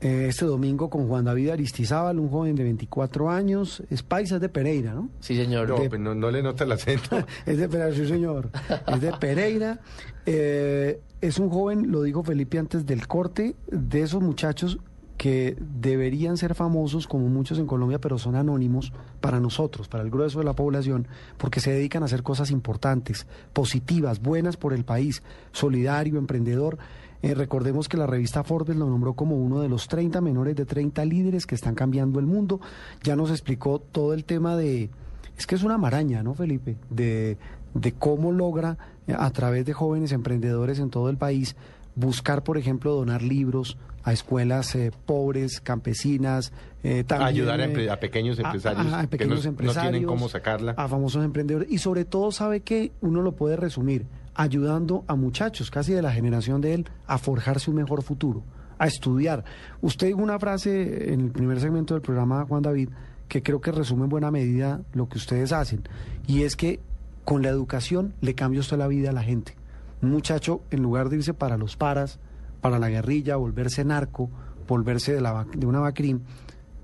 este domingo con Juan David Aristizábal, un joven de 24 años, es paisa de Pereira, ¿no? Sí, señor. No, De- pues no, no le nota el acento. es de Pereira, sí, señor. Es de Pereira. Eh, es un joven, lo dijo Felipe antes del corte, de esos muchachos que deberían ser famosos como muchos en Colombia, pero son anónimos para nosotros, para el grueso de la población, porque se dedican a hacer cosas importantes, positivas, buenas por el país, solidario, emprendedor. Eh, recordemos que la revista Forbes lo nombró como uno de los 30 menores de 30 líderes que están cambiando el mundo. Ya nos explicó todo el tema de... Es que es una maraña, ¿no, Felipe? De, de cómo logra, eh, a través de jóvenes emprendedores en todo el país, buscar, por ejemplo, donar libros a escuelas eh, pobres, campesinas, eh, también, ayudar a, eh, a pequeños empresarios, a, a que pequeños no, no empresarios, tienen cómo sacarla. a famosos emprendedores y sobre todo sabe que uno lo puede resumir ayudando a muchachos casi de la generación de él a forjarse un mejor futuro, a estudiar. Usted dijo una frase en el primer segmento del programa Juan David que creo que resume en buena medida lo que ustedes hacen y es que con la educación le cambia usted la vida a la gente. Un muchacho en lugar de irse para los paras, para la guerrilla, volverse narco, volverse de, la, de una vacrín,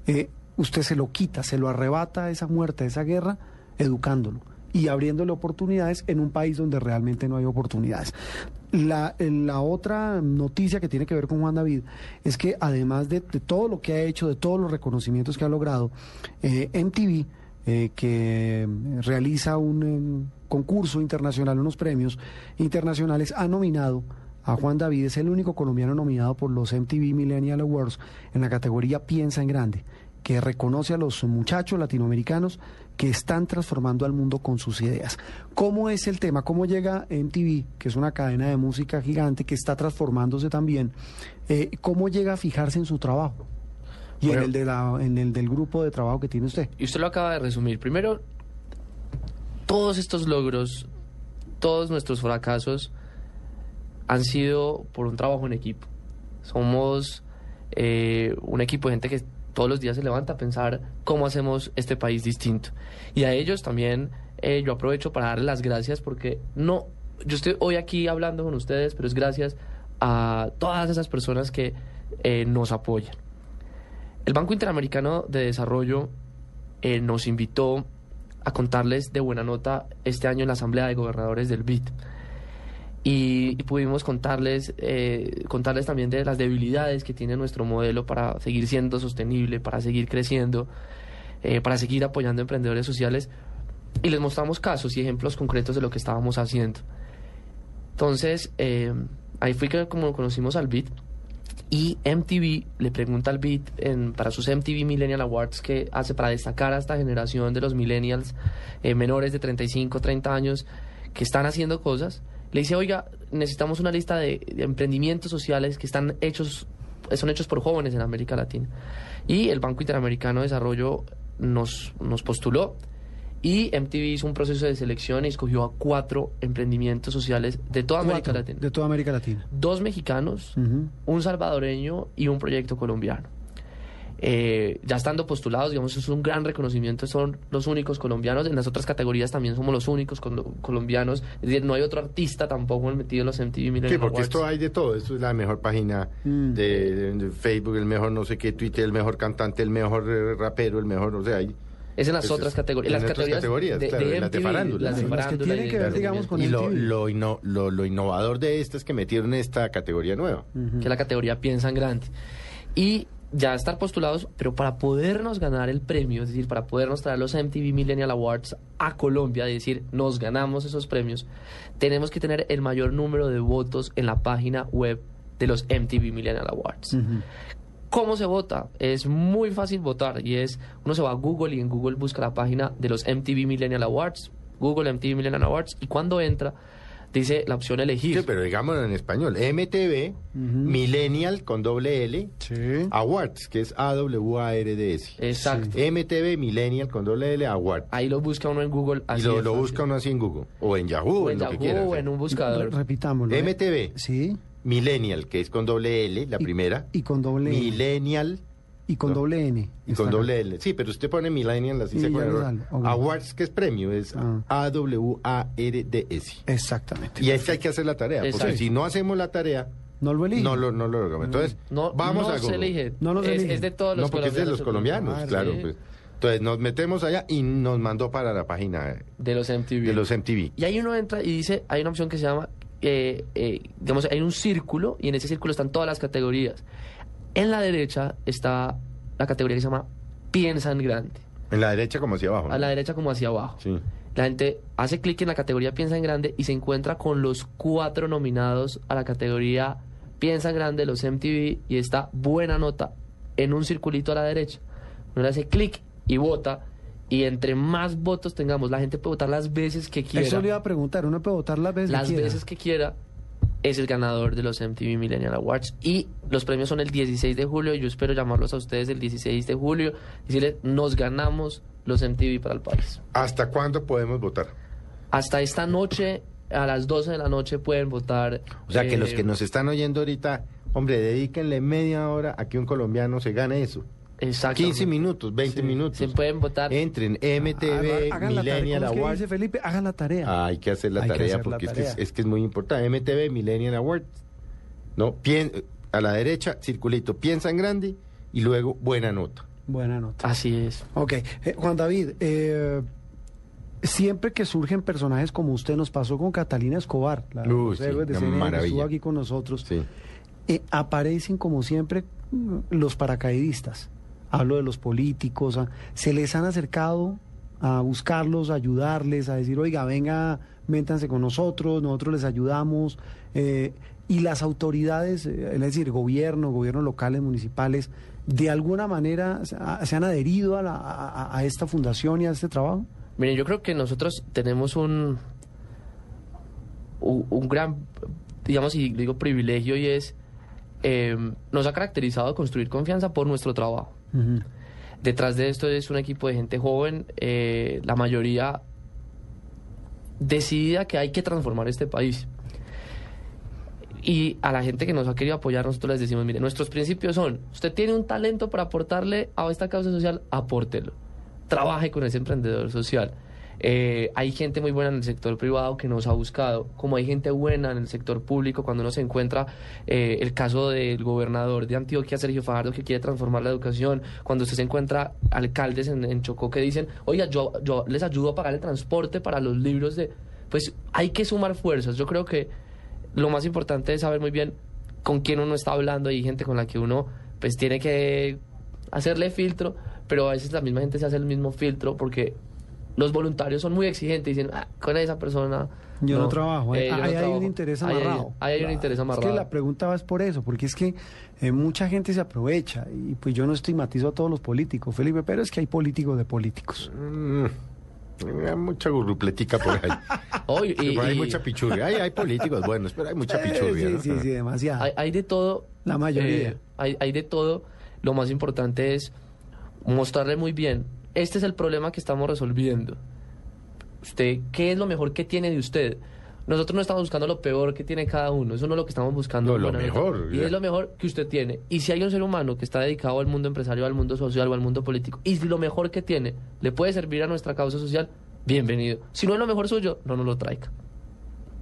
eh, usted se lo quita, se lo arrebata esa muerte, esa guerra, educándolo y abriéndole oportunidades en un país donde realmente no hay oportunidades. La, la otra noticia que tiene que ver con Juan David es que además de, de todo lo que ha hecho, de todos los reconocimientos que ha logrado, eh, MTV, eh, que realiza un em, concurso internacional, unos premios internacionales, ha nominado a Juan David, es el único colombiano nominado por los MTV Millennial Awards en la categoría Piensa en Grande, que reconoce a los muchachos latinoamericanos que están transformando al mundo con sus ideas. ¿Cómo es el tema? ¿Cómo llega MTV, que es una cadena de música gigante que está transformándose también? eh, ¿Cómo llega a fijarse en su trabajo? Y en, Bueno. el de la, en el del grupo de trabajo que tiene usted. Y usted lo acaba de resumir. Primero, todos estos logros, todos nuestros fracasos han sido por un trabajo en equipo. Somos eh, un equipo de gente que todos los días se levanta a pensar cómo hacemos este país distinto. Y a ellos también eh, yo aprovecho para darles las gracias porque no, yo estoy hoy aquí hablando con ustedes, pero es gracias a todas esas personas que eh, nos apoyan. El Banco Interamericano de Desarrollo eh, nos invitó a contarles de buena nota este año en la Asamblea de Gobernadores del BID. Y, pudimos contarles, eh, contarles también de las debilidades que tiene nuestro modelo para seguir siendo sostenible, para seguir creciendo, eh, para seguir apoyando a emprendedores sociales. Y les mostramos casos y ejemplos concretos de lo que estábamos haciendo. Entonces, eh, ahí fue que como conocimos al BID y MTV le pregunta al BID en, para sus MTV Millennial Awards que hace para destacar a esta generación de los millennials eh, menores de 35, 30 años que están haciendo cosas. Le dice, oiga, necesitamos una lista de, de emprendimientos sociales que están hechos, son hechos por jóvenes en América Latina. Y el Banco Interamericano de Desarrollo nos, nos postuló y MTV hizo un proceso de selección y escogió a cuatro emprendimientos sociales de toda América Latina. De toda América Latina. Dos mexicanos, un salvadoreño y un proyecto colombiano. Eh, ya estando postulados, digamos, es un gran reconocimiento, son los únicos colombianos, en las otras categorías también somos los únicos colo- colombianos, es decir, no hay otro artista tampoco metido en los MTV Millennial Sí, porque Awards. esto hay de todo. Esto es la mejor página Mm. de, de- de Facebook, el mejor no sé qué, Twitter, el mejor cantante, el mejor eh, rapero, el mejor, o sea, hay... Es en las Eso otras es- categorías, en las categorías categorías, de- claro, de las de MTV, farándula. las de Las que tienen y que ver, digamos, con y lo, lo, inno- lo, lo innovador de esto es que metieron esta categoría nueva. que es la categoría Piensa en Grande. Y ya estar postulados, pero para podernos ganar el premio, es decir, para podernos traer los MTV Millennial Awards a Colombia, es decir, nos ganamos esos premios, tenemos que tener el mayor número de votos en la página web de los MTV Millennial Awards. ¿Cómo se vota? Es muy fácil votar y es, uno se va a Google y en Google busca la página de los MTV Millennial Awards, Google MTV Millennial Awards, y cuando entra dice la opción elegir. Sí, pero digámoslo en español. MTV, Millennial con doble L, Awards, que es A-W-A-R-D-S. Exacto. MTV, Millennial con doble L, Awards. Ahí lo busca uno en Google. Y así lo, de lo fácil. busca uno así en Google. O en Yahoo, O en, en lo que Yahoo quiera. o en un buscador. Repitámoslo. ¿eh? MTV. Sí. Millennial, que es con doble L, la primera. Y con doble N. Millennial. Y con No. doble N. Y con acá. doble L. Sí, pero usted pone Millennial así Y se ya pone le error. sale, ok. Awards, que es premio, es Ah. A-W-A-R-D-S. Exactamente. Y es que hay que hacer la tarea, porque si no hacemos la tarea, No lo elige. no lo, no lo logramos. Entonces, No, vamos no a se elige. No nos es, eligen. es de todos los No, porque es de los colombianos, Ah, claro. sí. pues. Entonces nos metemos allá y nos mandó para la página De los MTV. de los MTV. Y ahí uno entra y dice, hay una opción que se llama, eh, eh, digamos, hay un círculo y en ese círculo están todas las categorías. En la derecha está la categoría que se llama Piensa en Grande. En la derecha como hacia abajo. A la derecha como hacia abajo. Sí. La gente hace clic en la categoría Piensa en Grande y se encuentra con los cuatro nominados a la categoría Piensa en Grande, los MTV, y está buena nota en un circulito a la derecha. Uno le hace clic y vota. Y entre más votos tengamos, la gente puede votar las veces que quiera. Eso le iba a preguntar, uno puede votar las veces las que quiera. veces que quiera es el ganador de los MTV Millennial Awards y los premios son el 16 de julio y yo espero llamarlos a ustedes el 16 de julio y decirles nos ganamos los MTV para el país. ¿Hasta cuándo podemos votar? Hasta esta noche a las 12 de la noche pueden votar. O sea, que eh, los que nos están oyendo ahorita, hombre, dedíquenle media hora a que un colombiano se gane eso. Exactamente. 15 minutos, 20 minutos. Se pueden votar. Entren, MTV, tarea. Millennial ¿Cómo es que Awards. dice Felipe? Hagan la tarea. Ah, hay que hacer la Hay tarea hacer la porque es que es, tarea. es que es muy importante. MTV, Millennial Awards. No, Pien- a la derecha, circulito, piensa en grande y luego buena nota. Buena nota. Así es. Ok, eh, Juan David, eh, siempre que surgen personajes como usted, nos pasó con Catalina Escobar, la Uy, sí, de CNN, que estuvo aquí con nosotros, eh, aparecen como siempre los paracaidistas. Hablo de los políticos, se les han acercado a buscarlos, a ayudarles, a decir, oiga, venga, métanse con nosotros, nosotros les ayudamos. eh, y las autoridades, eh, es decir, gobierno, gobiernos locales, municipales, de alguna manera se ha- se han adherido a, la- a- a esta fundación y a este trabajo. Miren, yo creo que nosotros tenemos un, un, un gran, digamos, y digo privilegio y es, eh, nos ha caracterizado construir confianza por nuestro trabajo. Detrás de esto es un equipo de gente joven, eh, la mayoría decidida que hay que transformar este país. Y a la gente que nos ha querido apoyar, nosotros les decimos, mire, nuestros principios son, usted tiene un talento para aportarle a esta causa social, apórtelo. Trabaje con ese emprendedor social. Eh, hay gente muy buena en el sector privado que nos ha buscado, como hay gente buena en el sector público cuando uno se encuentra eh, el caso del gobernador de Antioquia, Sergio Fajardo, que quiere transformar la educación, cuando usted se encuentra alcaldes en, en Chocó que dicen, oiga, yo, yo les ayudo a pagar el transporte para los libros de... Pues hay que sumar fuerzas. Yo creo que lo más importante es saber muy bien con quién uno está hablando. Hay gente con la que uno pues tiene que hacerle filtro, pero a veces la misma gente se hace el mismo filtro porque los voluntarios son muy exigentes y dicen, "Ah, con esa persona... Yo no, trabajo. eh, eh, no ahí hay trabajo". un interés amarrado. ahí hay un interés amarrado. Es que la pregunta va es por eso, porque es que eh, mucha gente se aprovecha y pues yo no estigmatizo a todos los políticos, Felipe, pero es que hay políticos de políticos. Mm, hay mucha gurrupletica por ahí. Oye, y- Por ahí hay mucha pichurria. Hay, hay políticos buenos, pero hay mucha pichurria. sí, ¿no? sí, sí, demasiado. Hay, hay de todo. La mayoría. eh, hay, hay de todo. Lo más importante es mostrarle muy bien. Este es el problema que estamos resolviendo. Usted, ¿qué es lo mejor que tiene de usted? Nosotros no estamos buscando lo peor que tiene cada uno. Eso no es lo que estamos buscando. No, lo mejor, Y ya. es lo mejor que usted tiene. Y si hay un ser humano que está dedicado al mundo empresarial, al mundo social o al mundo político, y si lo mejor que tiene le puede servir a nuestra causa social, bienvenido. Si no es lo mejor suyo, no nos lo traiga.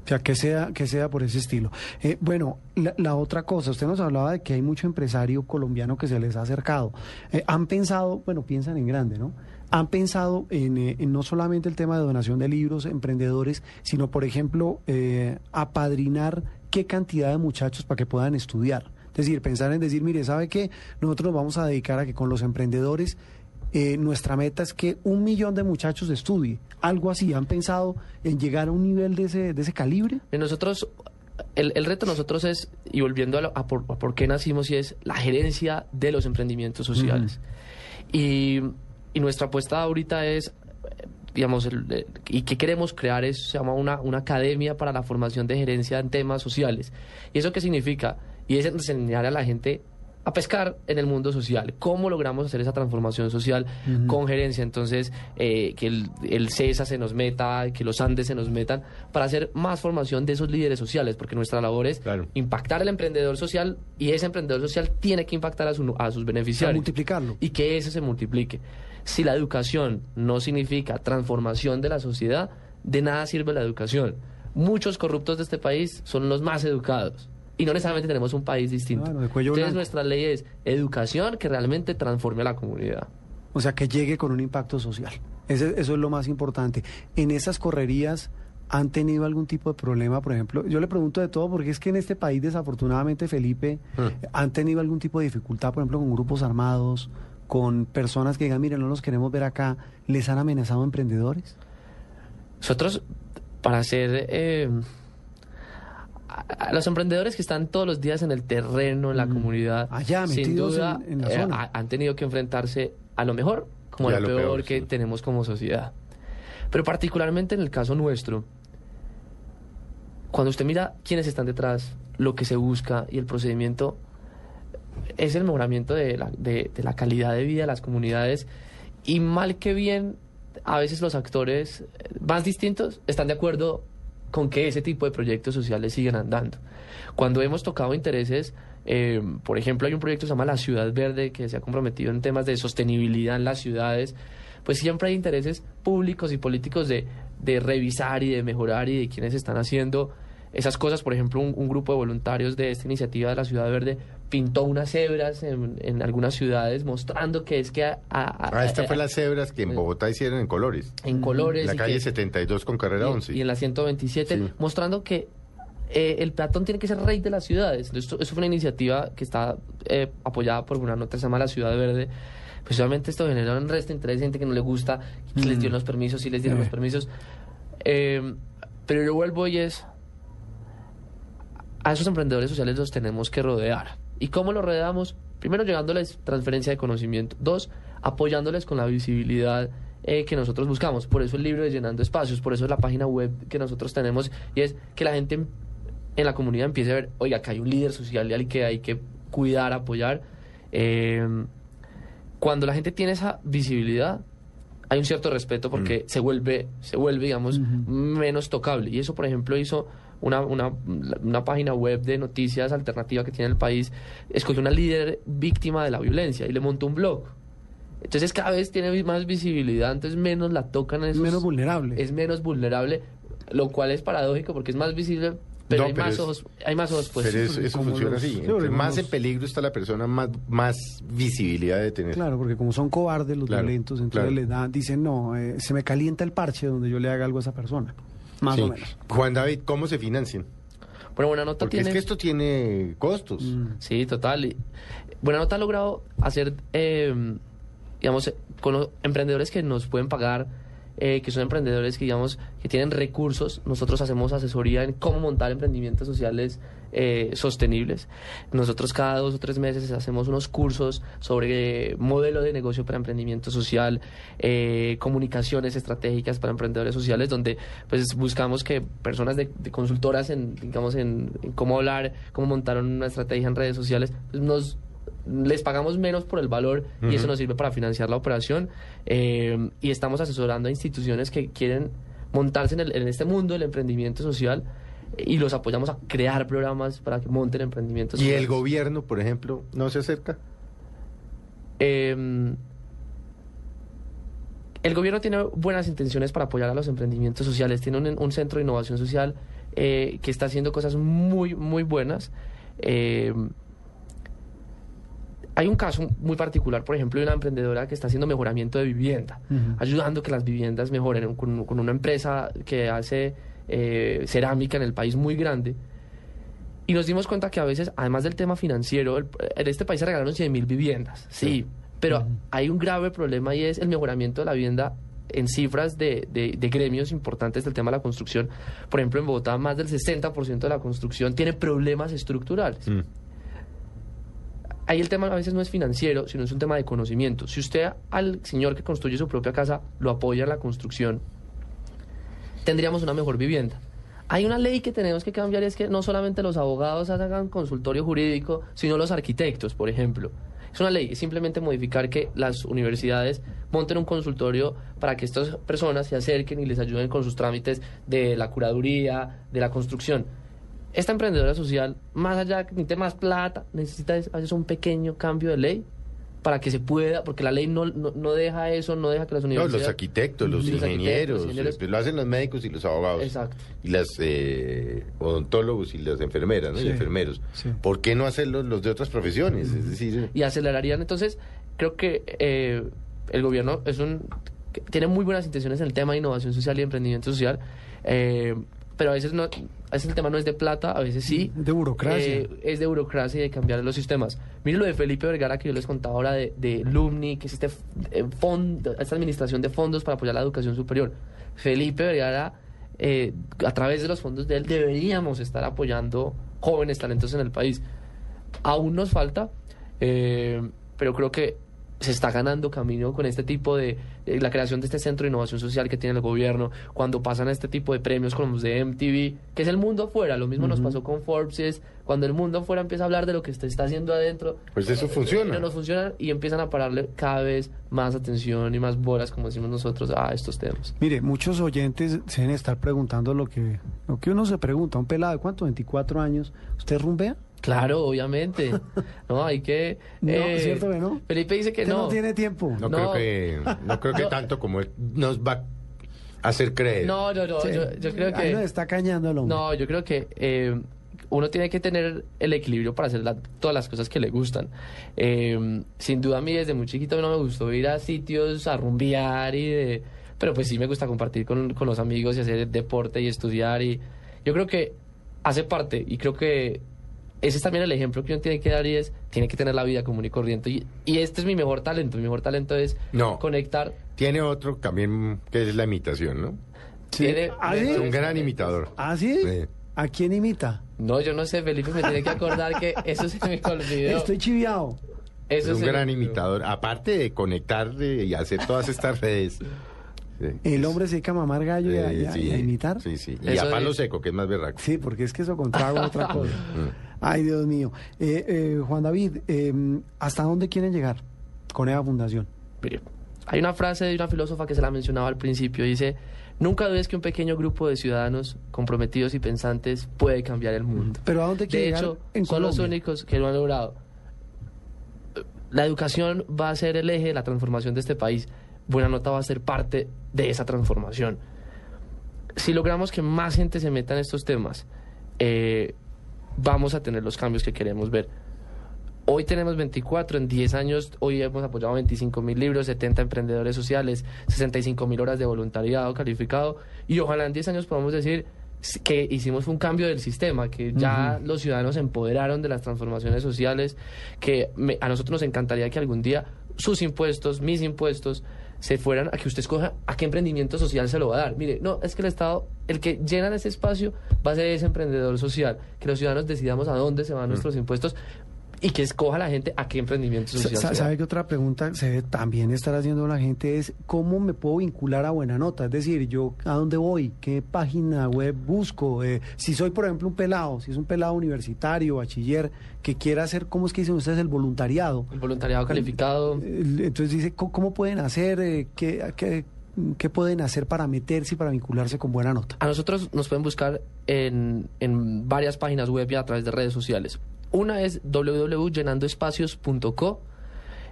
O sea, que sea, que sea por ese estilo. Eh, bueno, la, la otra cosa, usted nos hablaba de que hay mucho empresario colombiano que se les ha acercado. Eh, han pensado, bueno, piensan en grande, ¿no? Han pensado en, eh, en no solamente el tema de donación de libros, emprendedores, sino, por ejemplo, apadrinar qué cantidad de muchachos para que puedan estudiar. Es decir, pensar en decir, mire, ¿sabe qué? Nosotros nos vamos a dedicar a que con los emprendedores eh, nuestra meta es que un millón de muchachos estudie. Algo así. ¿Han pensado en llegar a un nivel de ese, de ese calibre? Y nosotros, el, el reto de nosotros es, y volviendo a, lo- a por, a por qué nacimos, y es la gerencia de los emprendimientos sociales. y, y nuestra apuesta ahorita es, digamos, el- el- y qué queremos crear es, se llama una, una academia para la formación de gerencia en temas sociales. ¿Y eso qué significa? Y es enseñar a la gente a pescar en el mundo social. ¿Cómo logramos hacer esa transformación social con gerencia? Entonces, eh, que el, el CESA se nos meta, que los Andes se nos metan, para hacer más formación de esos líderes sociales, porque nuestra labor es impactar al emprendedor social y ese emprendedor social tiene que impactar a, su- a sus beneficiarios. multiplicarlo. Y que ese se multiplique. Si la educación no significa transformación de la sociedad, de nada sirve la educación. Muchos corruptos de este país son los más educados. Y no necesariamente tenemos un país distinto. Claro, Entonces blanco. nuestra ley es educación que realmente transforme a la comunidad. O sea, que llegue con un impacto social. Ese- eso es lo más importante. En esas correrías han tenido algún tipo de problema, por ejemplo? Yo le pregunto de todo porque es que en este país, desafortunadamente, Felipe, Hmm. han tenido algún tipo de dificultad, por ejemplo, con grupos armados, con personas que digan, miren, no los queremos ver acá, ¿les han amenazado emprendedores? Nosotros, para hacer... eh, a- a los emprendedores que están todos los días en el terreno, en la comunidad, Allá, sin duda, en- en la eh, zona. han tenido que enfrentarse a lo mejor como a lo lo peor, peor, que tenemos como sociedad. Pero particularmente en el caso nuestro, cuando usted mira quiénes están detrás, lo que se busca y el procedimiento, es el mejoramiento de la, de, de la calidad de vida de las comunidades y mal que bien, a veces los actores eh, más distintos están de acuerdo con que ese tipo de proyectos sociales siguen andando. Cuando hemos tocado intereses, eh, por ejemplo, hay un proyecto que se llama La Ciudad Verde, que se ha comprometido en temas de sostenibilidad en las ciudades, pues siempre hay intereses públicos y políticos de, de revisar y de mejorar y de quienes están haciendo esas cosas. Por ejemplo, un, un grupo de voluntarios de esta iniciativa de la Ciudad Verde pintó unas cebras en, en algunas ciudades mostrando que es que... a- a- Ah, esta a- fue las cebras que en Bogotá hicieron en colores. En colores La y calle que- 72 con carrera y, 11. y en la 127, Sí. mostrando que eh, el peatón tiene que ser rey de las ciudades. Esto, eso fue una iniciativa que está eh, apoyada por una nota que se llama La Ciudad Verde. Pues obviamente esto generó un resto de interés, gente que no le gusta, que les dio los permisos, sí les dieron Eh. los permisos. Eh, pero yo vuelvo y es, a esos emprendedores sociales los tenemos que rodear. ¿Y cómo los rodeamos? Primero, llegándoles transferencia de conocimiento. Dos, apoyándoles con la visibilidad eh, que nosotros buscamos. Por eso el libro de Llenando Espacios, por eso la página web que nosotros tenemos, y es que la gente en, la comunidad empiece a ver, oiga, que hay un líder social y al que hay que cuidar, apoyar. Eh, cuando la gente tiene esa visibilidad, hay un cierto respeto porque se vuelve, se vuelve, digamos, menos tocable. Y eso, por ejemplo, hizo una, una, una página web de noticias alternativa que tiene el país, escogió una líder víctima de la violencia y le montó un blog. Entonces cada vez tiene más visibilidad, entonces menos la tocan. Es menos vulnerable. Es menos vulnerable, lo cual es paradójico porque es más visible, pero, No, hay, pero más es- ojos, hay más ojos pues. Pero eso, eso como funciona los- así. Entre más en peligro está la persona, más, más visibilidad de tener. Claro, porque como son cobardes los Claro, violentos, entonces claro. les dan, dicen, no, eh, se me calienta el parche donde yo le haga algo a esa persona. Más Sí. o menos. Juan David, ¿cómo se financian? Bueno, Buena Nota Porque tiene... es que esto tiene costos. Sí, total. Buena Nota ha logrado hacer, eh, digamos, eh, con los emprendedores que nos pueden pagar, eh, que son emprendedores que, digamos, que tienen recursos. Nosotros hacemos asesoría en cómo montar emprendimientos sociales eh, sostenibles. Nosotros cada dos o tres meses hacemos unos cursos sobre modelo de negocio para emprendimiento social, eh, comunicaciones estratégicas para emprendedores sociales, donde pues buscamos que personas de, de consultoras en, digamos, en, en cómo hablar, cómo montar una estrategia en redes sociales, pues nos les pagamos menos por el valor y eso nos sirve para financiar la operación eh, y estamos asesorando a instituciones que quieren montarse en, el- en este mundo del emprendimiento social y los apoyamos a crear programas para que monten emprendimientos Y el gobierno, por ejemplo, no se acerca. Eh, el gobierno tiene buenas intenciones para apoyar a los emprendimientos sociales. Tiene un, un centro de innovación social eh, que está haciendo cosas muy, muy buenas. Eh, hay un caso muy particular, por ejemplo, de una emprendedora que está haciendo mejoramiento de vivienda, ayudando a que las viviendas mejoren con, con una empresa que hace eh, cerámica en el país muy grande. Y nos dimos cuenta que a veces, además del tema financiero, el- en este país se regalaron 100 mil viviendas, sí, pero hay un grave problema y es el mejoramiento de la vivienda en cifras de, de- de gremios importantes del tema de la construcción. Por ejemplo, en Bogotá más del 60% de la construcción tiene problemas estructurales. Ahí el tema a veces no es financiero, sino es un tema de conocimiento. Si usted al señor que construye su propia casa lo apoya en la construcción, tendríamos una mejor vivienda. Hay una ley que tenemos que cambiar es que no solamente los abogados hagan consultorio jurídico, sino los arquitectos, por ejemplo. Es una ley, es simplemente modificar que las universidades monten un consultorio para que estas personas se acerquen y les ayuden con sus trámites de la curaduría, de la construcción. Esta emprendedora social, más allá de que necesite más plata, necesita es- a veces un pequeño cambio de ley para que se pueda, porque la ley no, no, no deja eso, no deja que las No, universidades... los arquitectos, los, los arquitectos, ingenieros, los ingenieros. eh, lo hacen los médicos y los abogados. Exacto. Y las eh, odontólogos y las enfermeras, ¿no? Sí, Y enfermeros. sí. ¿Por qué no hacerlo los de otras profesiones? Es decir, y acelerarían. Entonces, creo que eh, el gobierno es un que tiene muy buenas intenciones en el tema de innovación social y emprendimiento social, eh, pero a veces no, a veces el tema no es de plata, a veces sí. De burocracia. Eh, es de burocracia y de cambiar los sistemas. Miren lo de Felipe Vergara que yo les contaba ahora de, de Lumni, que es este eh, fondo, esta administración de fondos para apoyar la educación superior. Felipe Vergara, eh, a través de los fondos de él, deberíamos estar apoyando jóvenes talentos en el país. Aún nos falta, eh, pero creo que se está ganando camino con este tipo de, de la creación de este centro de innovación social que tiene el gobierno, cuando pasan a este tipo de premios como los de MTV, que es el mundo afuera, lo mismo nos pasó con Forbes, cuando el mundo afuera empieza a hablar de lo que se está haciendo adentro, Pues eso funciona. no nos funciona y empiezan a pararle cada vez más atención y más bolas, como decimos nosotros, a estos temas. Mire, muchos oyentes se deben estar preguntando lo que, lo que uno se pregunta. Un pelado de cuánto, 24 años, ¿usted rumbea? Claro, obviamente. No, hay que... No, eh, ¿cierto que no? Felipe dice que Usted no no. tiene tiempo. No, No. creo que no creo que tanto como él nos va a hacer creer. No, no, no, Sí. yo, yo creo Ahí que... nos está cañando el hombre. No, yo creo que eh, uno tiene que tener el equilibrio para hacer la- todas las cosas que le gustan. Eh, sin duda a mí desde muy chiquito no me gustó ir a sitios a rumbear y de... Pero pues sí me gusta compartir con, con los amigos y hacer deporte y estudiar y yo creo que hace parte y creo que ese es también el ejemplo que uno tiene que dar y es, tiene que tener la vida común y corriente y, y este es mi mejor talento, mi mejor talento es No. conectar. Tiene otro también que es la imitación, ¿no? Tiene- ¿Ah, sí? Es un gran imitador. ¿Ah, sí? Sí. ¿A quién imita? No, yo no sé, Felipe me tiene que acordar que eso se me olvidó. Estoy chiviado. Es Eso un se- gran imitador. Aparte de conectar y hacer todas estas redes. Sí. El hombre se dedica a mamar gallo y a, Eh, y a- sí, y a imitar. Sí, sí. Y Eso a palo es- seco, que es más berraco. Sí, porque es que eso con trago es otra cosa. Ay, Dios mío. Eh, eh, Juan David, eh, ¿hasta dónde quieren llegar con esa fundación? Mire, hay una frase de una filósofa que se la mencionaba al principio, dice, nunca dudes que un pequeño grupo de ciudadanos comprometidos y pensantes puede cambiar el mundo. ¿Pero a dónde quiere De llegar hecho, en son los únicos que lo han logrado. La educación va a ser el eje de la transformación de este país. Buena Nota va a ser parte de esa transformación. Si logramos que más gente se meta en estos temas, eh, vamos a tener los cambios que queremos ver. Hoy tenemos 24, en 10 años, hoy hemos apoyado 25 mil libros, 70 emprendedores sociales, 65 mil horas de voluntariado calificado y ojalá en 10 años podamos decir que hicimos un cambio del sistema, que ya los ciudadanos se empoderaron de las transformaciones sociales, que me- a nosotros nos encantaría que algún día sus impuestos, mis impuestos, se fueran a que usted escoja a qué emprendimiento social se lo va a dar. Mire, no, es que el Estado, el que llena ese espacio va a ser ese emprendedor social, que los ciudadanos decidamos a dónde se van nuestros impuestos y que escoja la gente a qué emprendimiento social. ¿Sabe que otra pregunta se debe también estar haciendo la gente es cómo me puedo vincular a Buena Nota? Es decir, yo a dónde voy, qué página web busco, Eh, si soy por ejemplo un pelado, si es un pelado universitario, bachiller, que quiera hacer, ¿cómo es que dicen ustedes el voluntariado? El voluntariado calificado. Eh, Entonces dice, ¿cómo, cómo pueden hacer? Eh, ¿qué, qué, qué pueden hacer para meterse y para vincularse con Buena Nota? A nosotros nos pueden buscar en, en varias páginas web y a través de redes sociales. Una es www.llenandoespacios.co.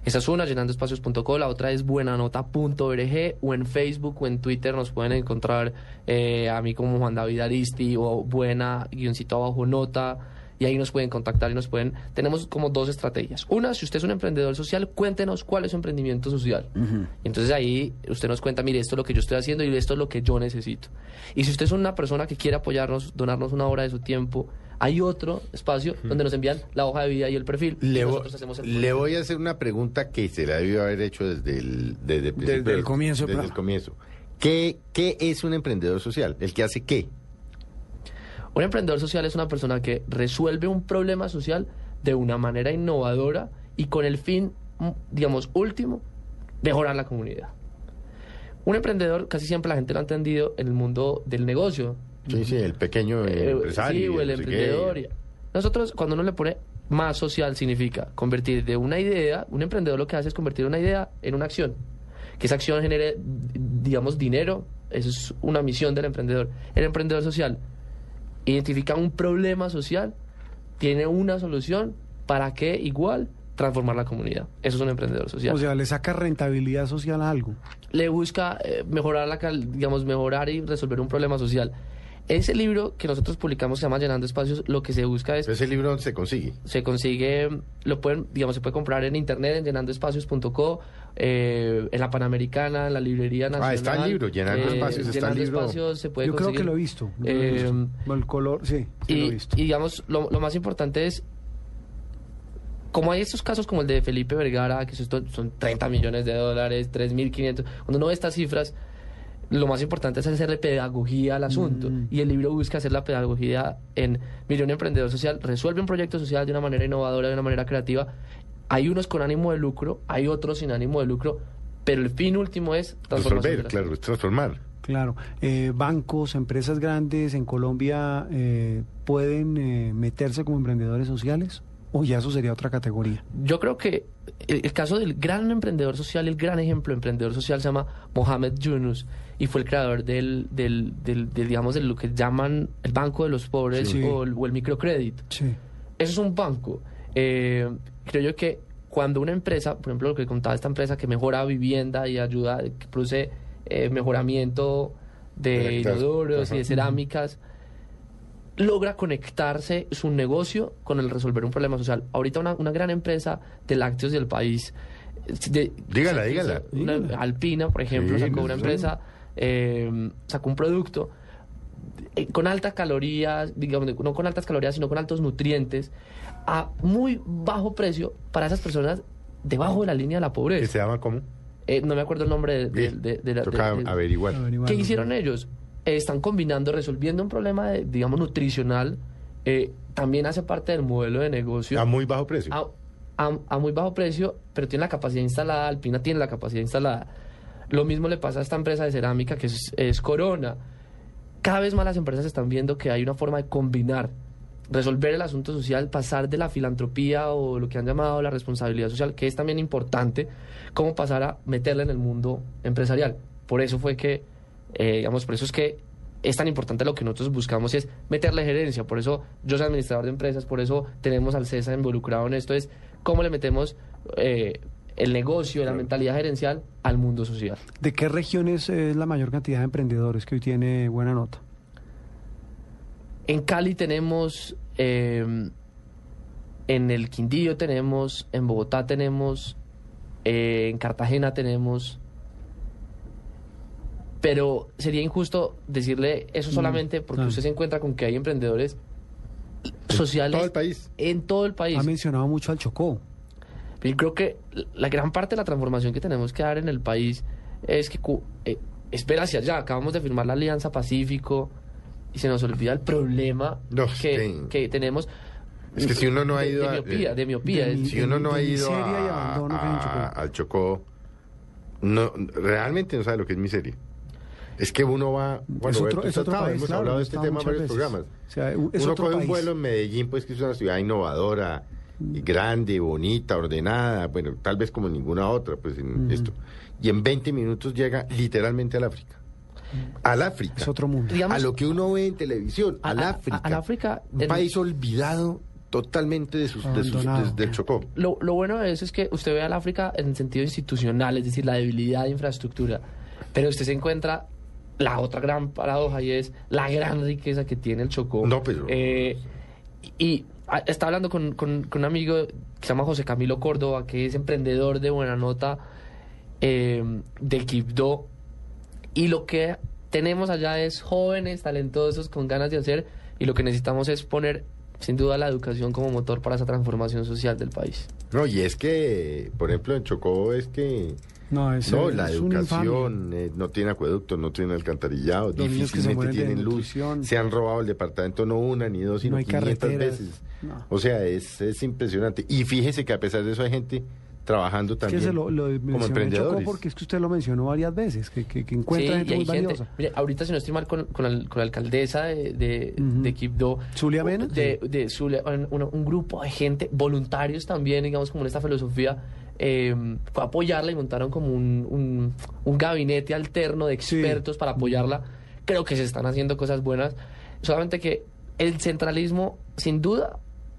Esa es una, llenandoespacios.co. La otra es buenanota.org o en Facebook o en Twitter nos pueden encontrar eh, a mí como Juan David Aristi o buena guioncito abajo nota y ahí nos pueden contactar y nos pueden... Tenemos como dos estrategias. Una, si usted es un emprendedor social, cuéntenos cuál es su emprendimiento social. Y entonces ahí usted nos cuenta, mire, esto es lo que yo estoy haciendo y esto es lo que yo necesito. Y si usted es una persona que quiere apoyarnos, donarnos una hora de su tiempo, hay otro espacio donde nos envían la hoja de vida y el perfil. y Le, vo- nosotros hacemos el le voy a hacer una pregunta que se la debió haber hecho desde el, desde el, principio Desde el comienzo, Desde el comienzo. ¿Qué, ¿Qué es un emprendedor social? ¿El que hace qué? Un emprendedor social es una persona que resuelve un problema social de una manera innovadora y con el fin, mm, digamos, último, mejorar la comunidad. Un emprendedor, casi siempre la gente lo ha entendido en el mundo del negocio. Sí, sí, el pequeño Eh, empresario. Sí, o el no sé qué. emprendedor. Nosotros, cuando uno le pone más social, significa convertir de una idea, un emprendedor lo que hace es convertir una idea en una acción. Que esa acción genere, digamos, dinero. Eso es una misión del emprendedor. El emprendedor social identifica un problema social, tiene una solución para que igual transformar la comunidad. Eso es un emprendedor social O sea, le saca rentabilidad social a algo. le busca eh, mejorar la cal- digamos mejorar y resolver un problema social ese libro que nosotros publicamos se llama Llenando Espacios, lo que se busca es... ¿Ese libro se consigue? Se consigue, lo pueden, digamos, se puede comprar en internet, en llenandoespacios.co, eh, en la Panamericana, en la librería nacional. Ah, está el libro, Llenando eh, Espacios, está el Llenando libro. Espacios se puede Yo creo que lo he visto. yo lo he Eh, el color, sí, sí y, lo he visto. y digamos, lo, lo más importante es, como hay estos casos como el de Felipe Vergara, que son 30 millones de dólares, 3.500, cuando uno ve estas cifras, lo más importante es hacerle pedagogía al asunto. Mm. Y el libro busca hacer la pedagogía en Millón Emprendedor Social, resuelve un proyecto social de una manera innovadora, de una manera creativa. Hay unos con ánimo de lucro, hay otros sin ánimo de lucro, pero el fin último es Resolver, la claro, es transformar. Claro, eh, bancos, empresas grandes en Colombia eh, pueden eh, meterse como emprendedores sociales o ya eso sería otra categoría. Yo creo que el, el caso del gran emprendedor social, el gran ejemplo de emprendedor social se llama Mohamed Yunus y fue el creador del, del, del- del, digamos, de lo que llaman el Banco de los Pobres Sí. o, el, o el microcrédito. Sí. Eso es un banco. Eh, creo yo que cuando una empresa, por ejemplo, lo que contaba esta empresa que mejora vivienda y ayuda, que produce eh, mejoramiento de inodoros y de cerámicas, logra conectarse su negocio con el resolver un problema social. Ahorita una, una gran empresa de lácteos del país, de- Dígala, dígala. una- Dígala. Alpina, por ejemplo, Sí, sacó una sí. empresa, eh, sacó un producto eh, con altas calorías, digamos, no con altas calorías, sino con altos nutrientes, a muy bajo precio para esas personas debajo de la línea de la ¿Que pobreza. se llama cómo? Eh, no me acuerdo el nombre de, de- de- de la- Toca de- de- averiguar. ¿Qué hicieron ellos? Eh, están combinando, resolviendo un problema, de, digamos, nutricional. eh, también hace parte del modelo de negocio. A muy bajo precio. A, a- a muy bajo precio, pero tiene la capacidad instalada. Alpina tiene la capacidad instalada. Lo mismo le pasa a esta empresa de cerámica que es, es Corona. Cada vez más las empresas están viendo que hay una forma de combinar, resolver el asunto social, pasar de la filantropía o lo que han llamado la responsabilidad social, que es también importante, cómo pasar a meterla en el mundo empresarial. Por eso fue que, eh, digamos, por eso es que es tan importante lo que nosotros buscamos es meterle gerencia. Por eso yo soy administrador de empresas, por eso tenemos al CESA involucrado en esto, es cómo le metemos eh, el negocio, la mentalidad gerencial al mundo social. ¿De qué regiones es la mayor cantidad de emprendedores que hoy tiene buena nota? En Cali tenemos, eh, en el Quindío tenemos, en Bogotá tenemos, eh, en Cartagena tenemos, pero sería injusto decirle eso Mm, solamente porque ah. usted se encuentra con que hay emprendedores sociales todo el país. en todo el país. Ha mencionado mucho al Chocó. Yo creo que la gran parte de la transformación que tenemos que dar en el país es que eh, es ver hacia allá. Acabamos de firmar la Alianza Pacífico y se nos olvida el problema No, que, sí. que tenemos. Es que si uno no ha de- ido de, a- miopía, de miopía. de es- mi- Si uno no ha de ido miseria y a- abandono que hay en Chocó. a- al Chocó, no, realmente no sabe lo que es miseria. Es que uno va, bueno, es otro, es otro país, hemos claro, hablado de este tema en varios veces. programas. O sea, es uno otro coge país. un vuelo en Medellín, pues que es una ciudad innovadora, grande, bonita, ordenada, bueno, tal vez como ninguna otra, pues en esto. Y en 20 minutos llega literalmente al África. Al África. Es otro mundo. Digamos- a lo que uno ve en televisión, A- al África. al África, Un país olvidado totalmente de sus, de sus- de- del Chocó. Lo, lo bueno de eso es que usted ve al África en sentido institucional, es decir, la debilidad de infraestructura, pero usted se encuentra la otra gran paradoja y es la gran riqueza que tiene el Chocó. No, pero- Eh, y estaba hablando con, con- con un amigo que se llama José Camilo Córdoba, que es emprendedor de buena nota eh, de Quibdó, y lo que tenemos allá es jóvenes, talentosos, con ganas de hacer, y lo que necesitamos es poner, sin duda, la educación como motor para esa transformación social del país. No, y es que, por ejemplo, en Chocó es que No, es, no, es la educación eh, no tiene acueducto, no tiene alcantarillado, Los difícilmente tienen luz. Se han robado el departamento no una ni dos, sino No hay 500 carreteras. veces. No. O sea, es, es impresionante. Y fíjese que a pesar de eso hay gente trabajando Es que también se lo, lo como emprendedores. porque es que usted lo mencionó varias veces, que, que, que encuentra Sí, gente muy gente. valiosa. Mire, ahorita, si no estoy mal, con, con, el- con la alcaldesa de, de, Ujú. de Quibdó. ¿Zulia Mena? De, de Zulia, un, un- un grupo de gente, voluntarios también, digamos, como en esta filosofía. Eh, fue a apoyarla y montaron como un, un, un gabinete alterno de expertos para apoyarla. Creo que se están haciendo cosas buenas. Solamente que el centralismo, sin duda,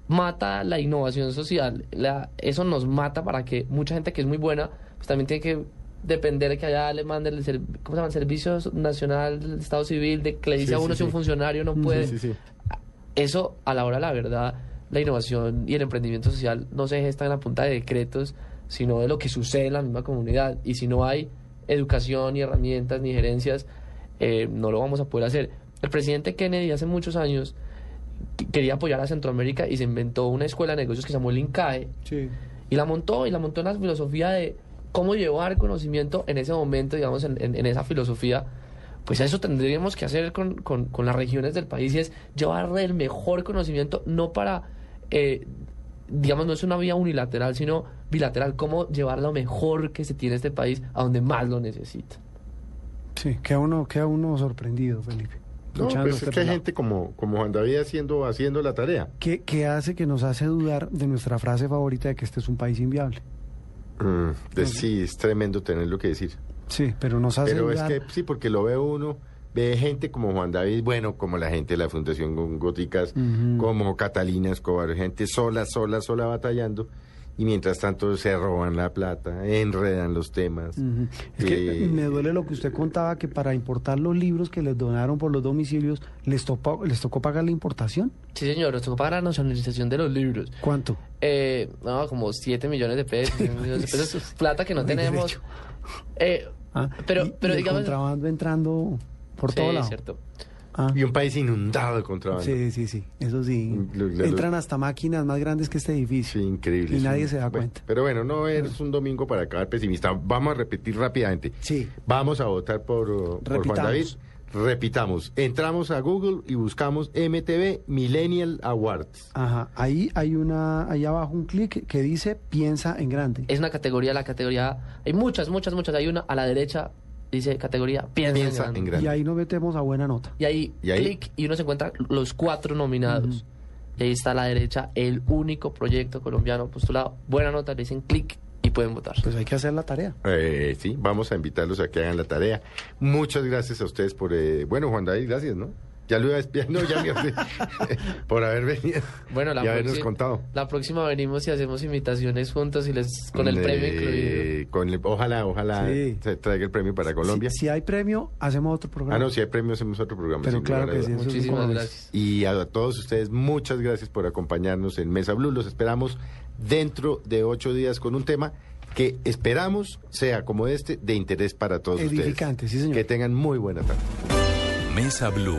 mata la innovación social. La- eso nos mata para que mucha gente que es muy buena, pues también tiene que depender de que allá le manden el, ser- ¿cómo se llama? el Servicio Nacional del Estado Civil, de que le dice Sí, a sí, uno si un funcionario no puede. Eso, a la hora de la verdad, la innovación y el emprendimiento social no se gesta en la punta de decretos, sino de lo que sucede en la misma comunidad. Y si no hay educación, ni herramientas, ni gerencias, eh, no lo vamos a poder hacer. El presidente Kennedy hace muchos años qu- quería apoyar a Centroamérica y se inventó una escuela de negocios que se llamó el INCAE. Y la montó, y la montó en la filosofía de cómo llevar conocimiento en ese momento, digamos, en, en- en esa filosofía. Pues eso tendríamos que hacer con, con- con las regiones del país y es llevar el mejor conocimiento, no para, eh, digamos, no es una vía unilateral, sino bilateral, cómo llevar lo mejor que se tiene este país a donde más lo necesita. Sí, queda uno, queda uno sorprendido, Felipe. No, pues este es que hay gente como, como Juan David haciendo, haciendo la tarea. ¿Qué, qué hace que nos hace dudar de nuestra frase favorita de que este es un país inviable? Mm, de- sí, es tremendo tenerlo que decir. Sí, pero nos hace Pero es dudar. que sí, porque lo ve uno, ve gente como Juan David, bueno, como la gente de la Fundación Góticas, como Catalina Escobar, gente sola, sola, sola batallando, y mientras tanto se roban la plata, enredan los temas. Es que me duele lo que usted contaba, que para importar los libros que les donaron por los domicilios, ¿les, tocó les tocó pagar la importación? Sí, señor, nos tocó pagar la nacionalización de los libros. ¿Cuánto? Eh, no, como 7 millones de pesos, 7 millones de pesos, plata que no tenemos. Eh, Ah, pero, y- pero y el digamos... contrabando entrando por Sí, todo lado. cierto. Ah. Y un país inundado de contrabando. Sí, sí, sí, eso sí. Entran hasta máquinas más grandes que este edificio. Sí, increíble. Y nadie un- se da bueno, cuenta. Pero bueno, no es un domingo para acabar pesimista. Vamos a repetir rápidamente. Sí. Vamos a votar por, uh, por Juan. David. Repitamos. Entramos a Google y buscamos MTV Millennial Awards. Ajá, ahí hay una, ahí abajo un clic que dice piensa en grande. Es una categoría, la categoría... Hay muchas, muchas, muchas. Hay una a la derecha, dice categoría Piensa, Piensa en en grande. Y ahí nos metemos a buena nota. Y ahí, Y ahí- clic y uno se encuentra los cuatro nominados. Y ahí está a la derecha el único proyecto colombiano postulado. Buena nota, le dicen clic y pueden votar. Pues hay que hacer la tarea. Eh, sí, vamos a invitarlos a que hagan la tarea. Muchas gracias a ustedes por... eh, bueno, Juan David, gracias, ¿no? Ya lo iba no, ya me por haber venido Bueno, la y habernos contado. La próxima venimos y hacemos invitaciones juntos y les con el Eh, premio incluido. con el- ojalá, ojalá Sí. se traiga el premio para Colombia. Si, si hay premio, hacemos otro programa. Ah, no, si hay premio hacemos otro programa. Pero claro que sí, Muchísimas gracias. Y a todos ustedes, muchas gracias por acompañarnos en Mesa Blue. Los esperamos dentro de ocho días con un tema que esperamos sea como este de interés para todos Edificante, ustedes. sí, señor. Que tengan muy buena tarde. Mesa Blue.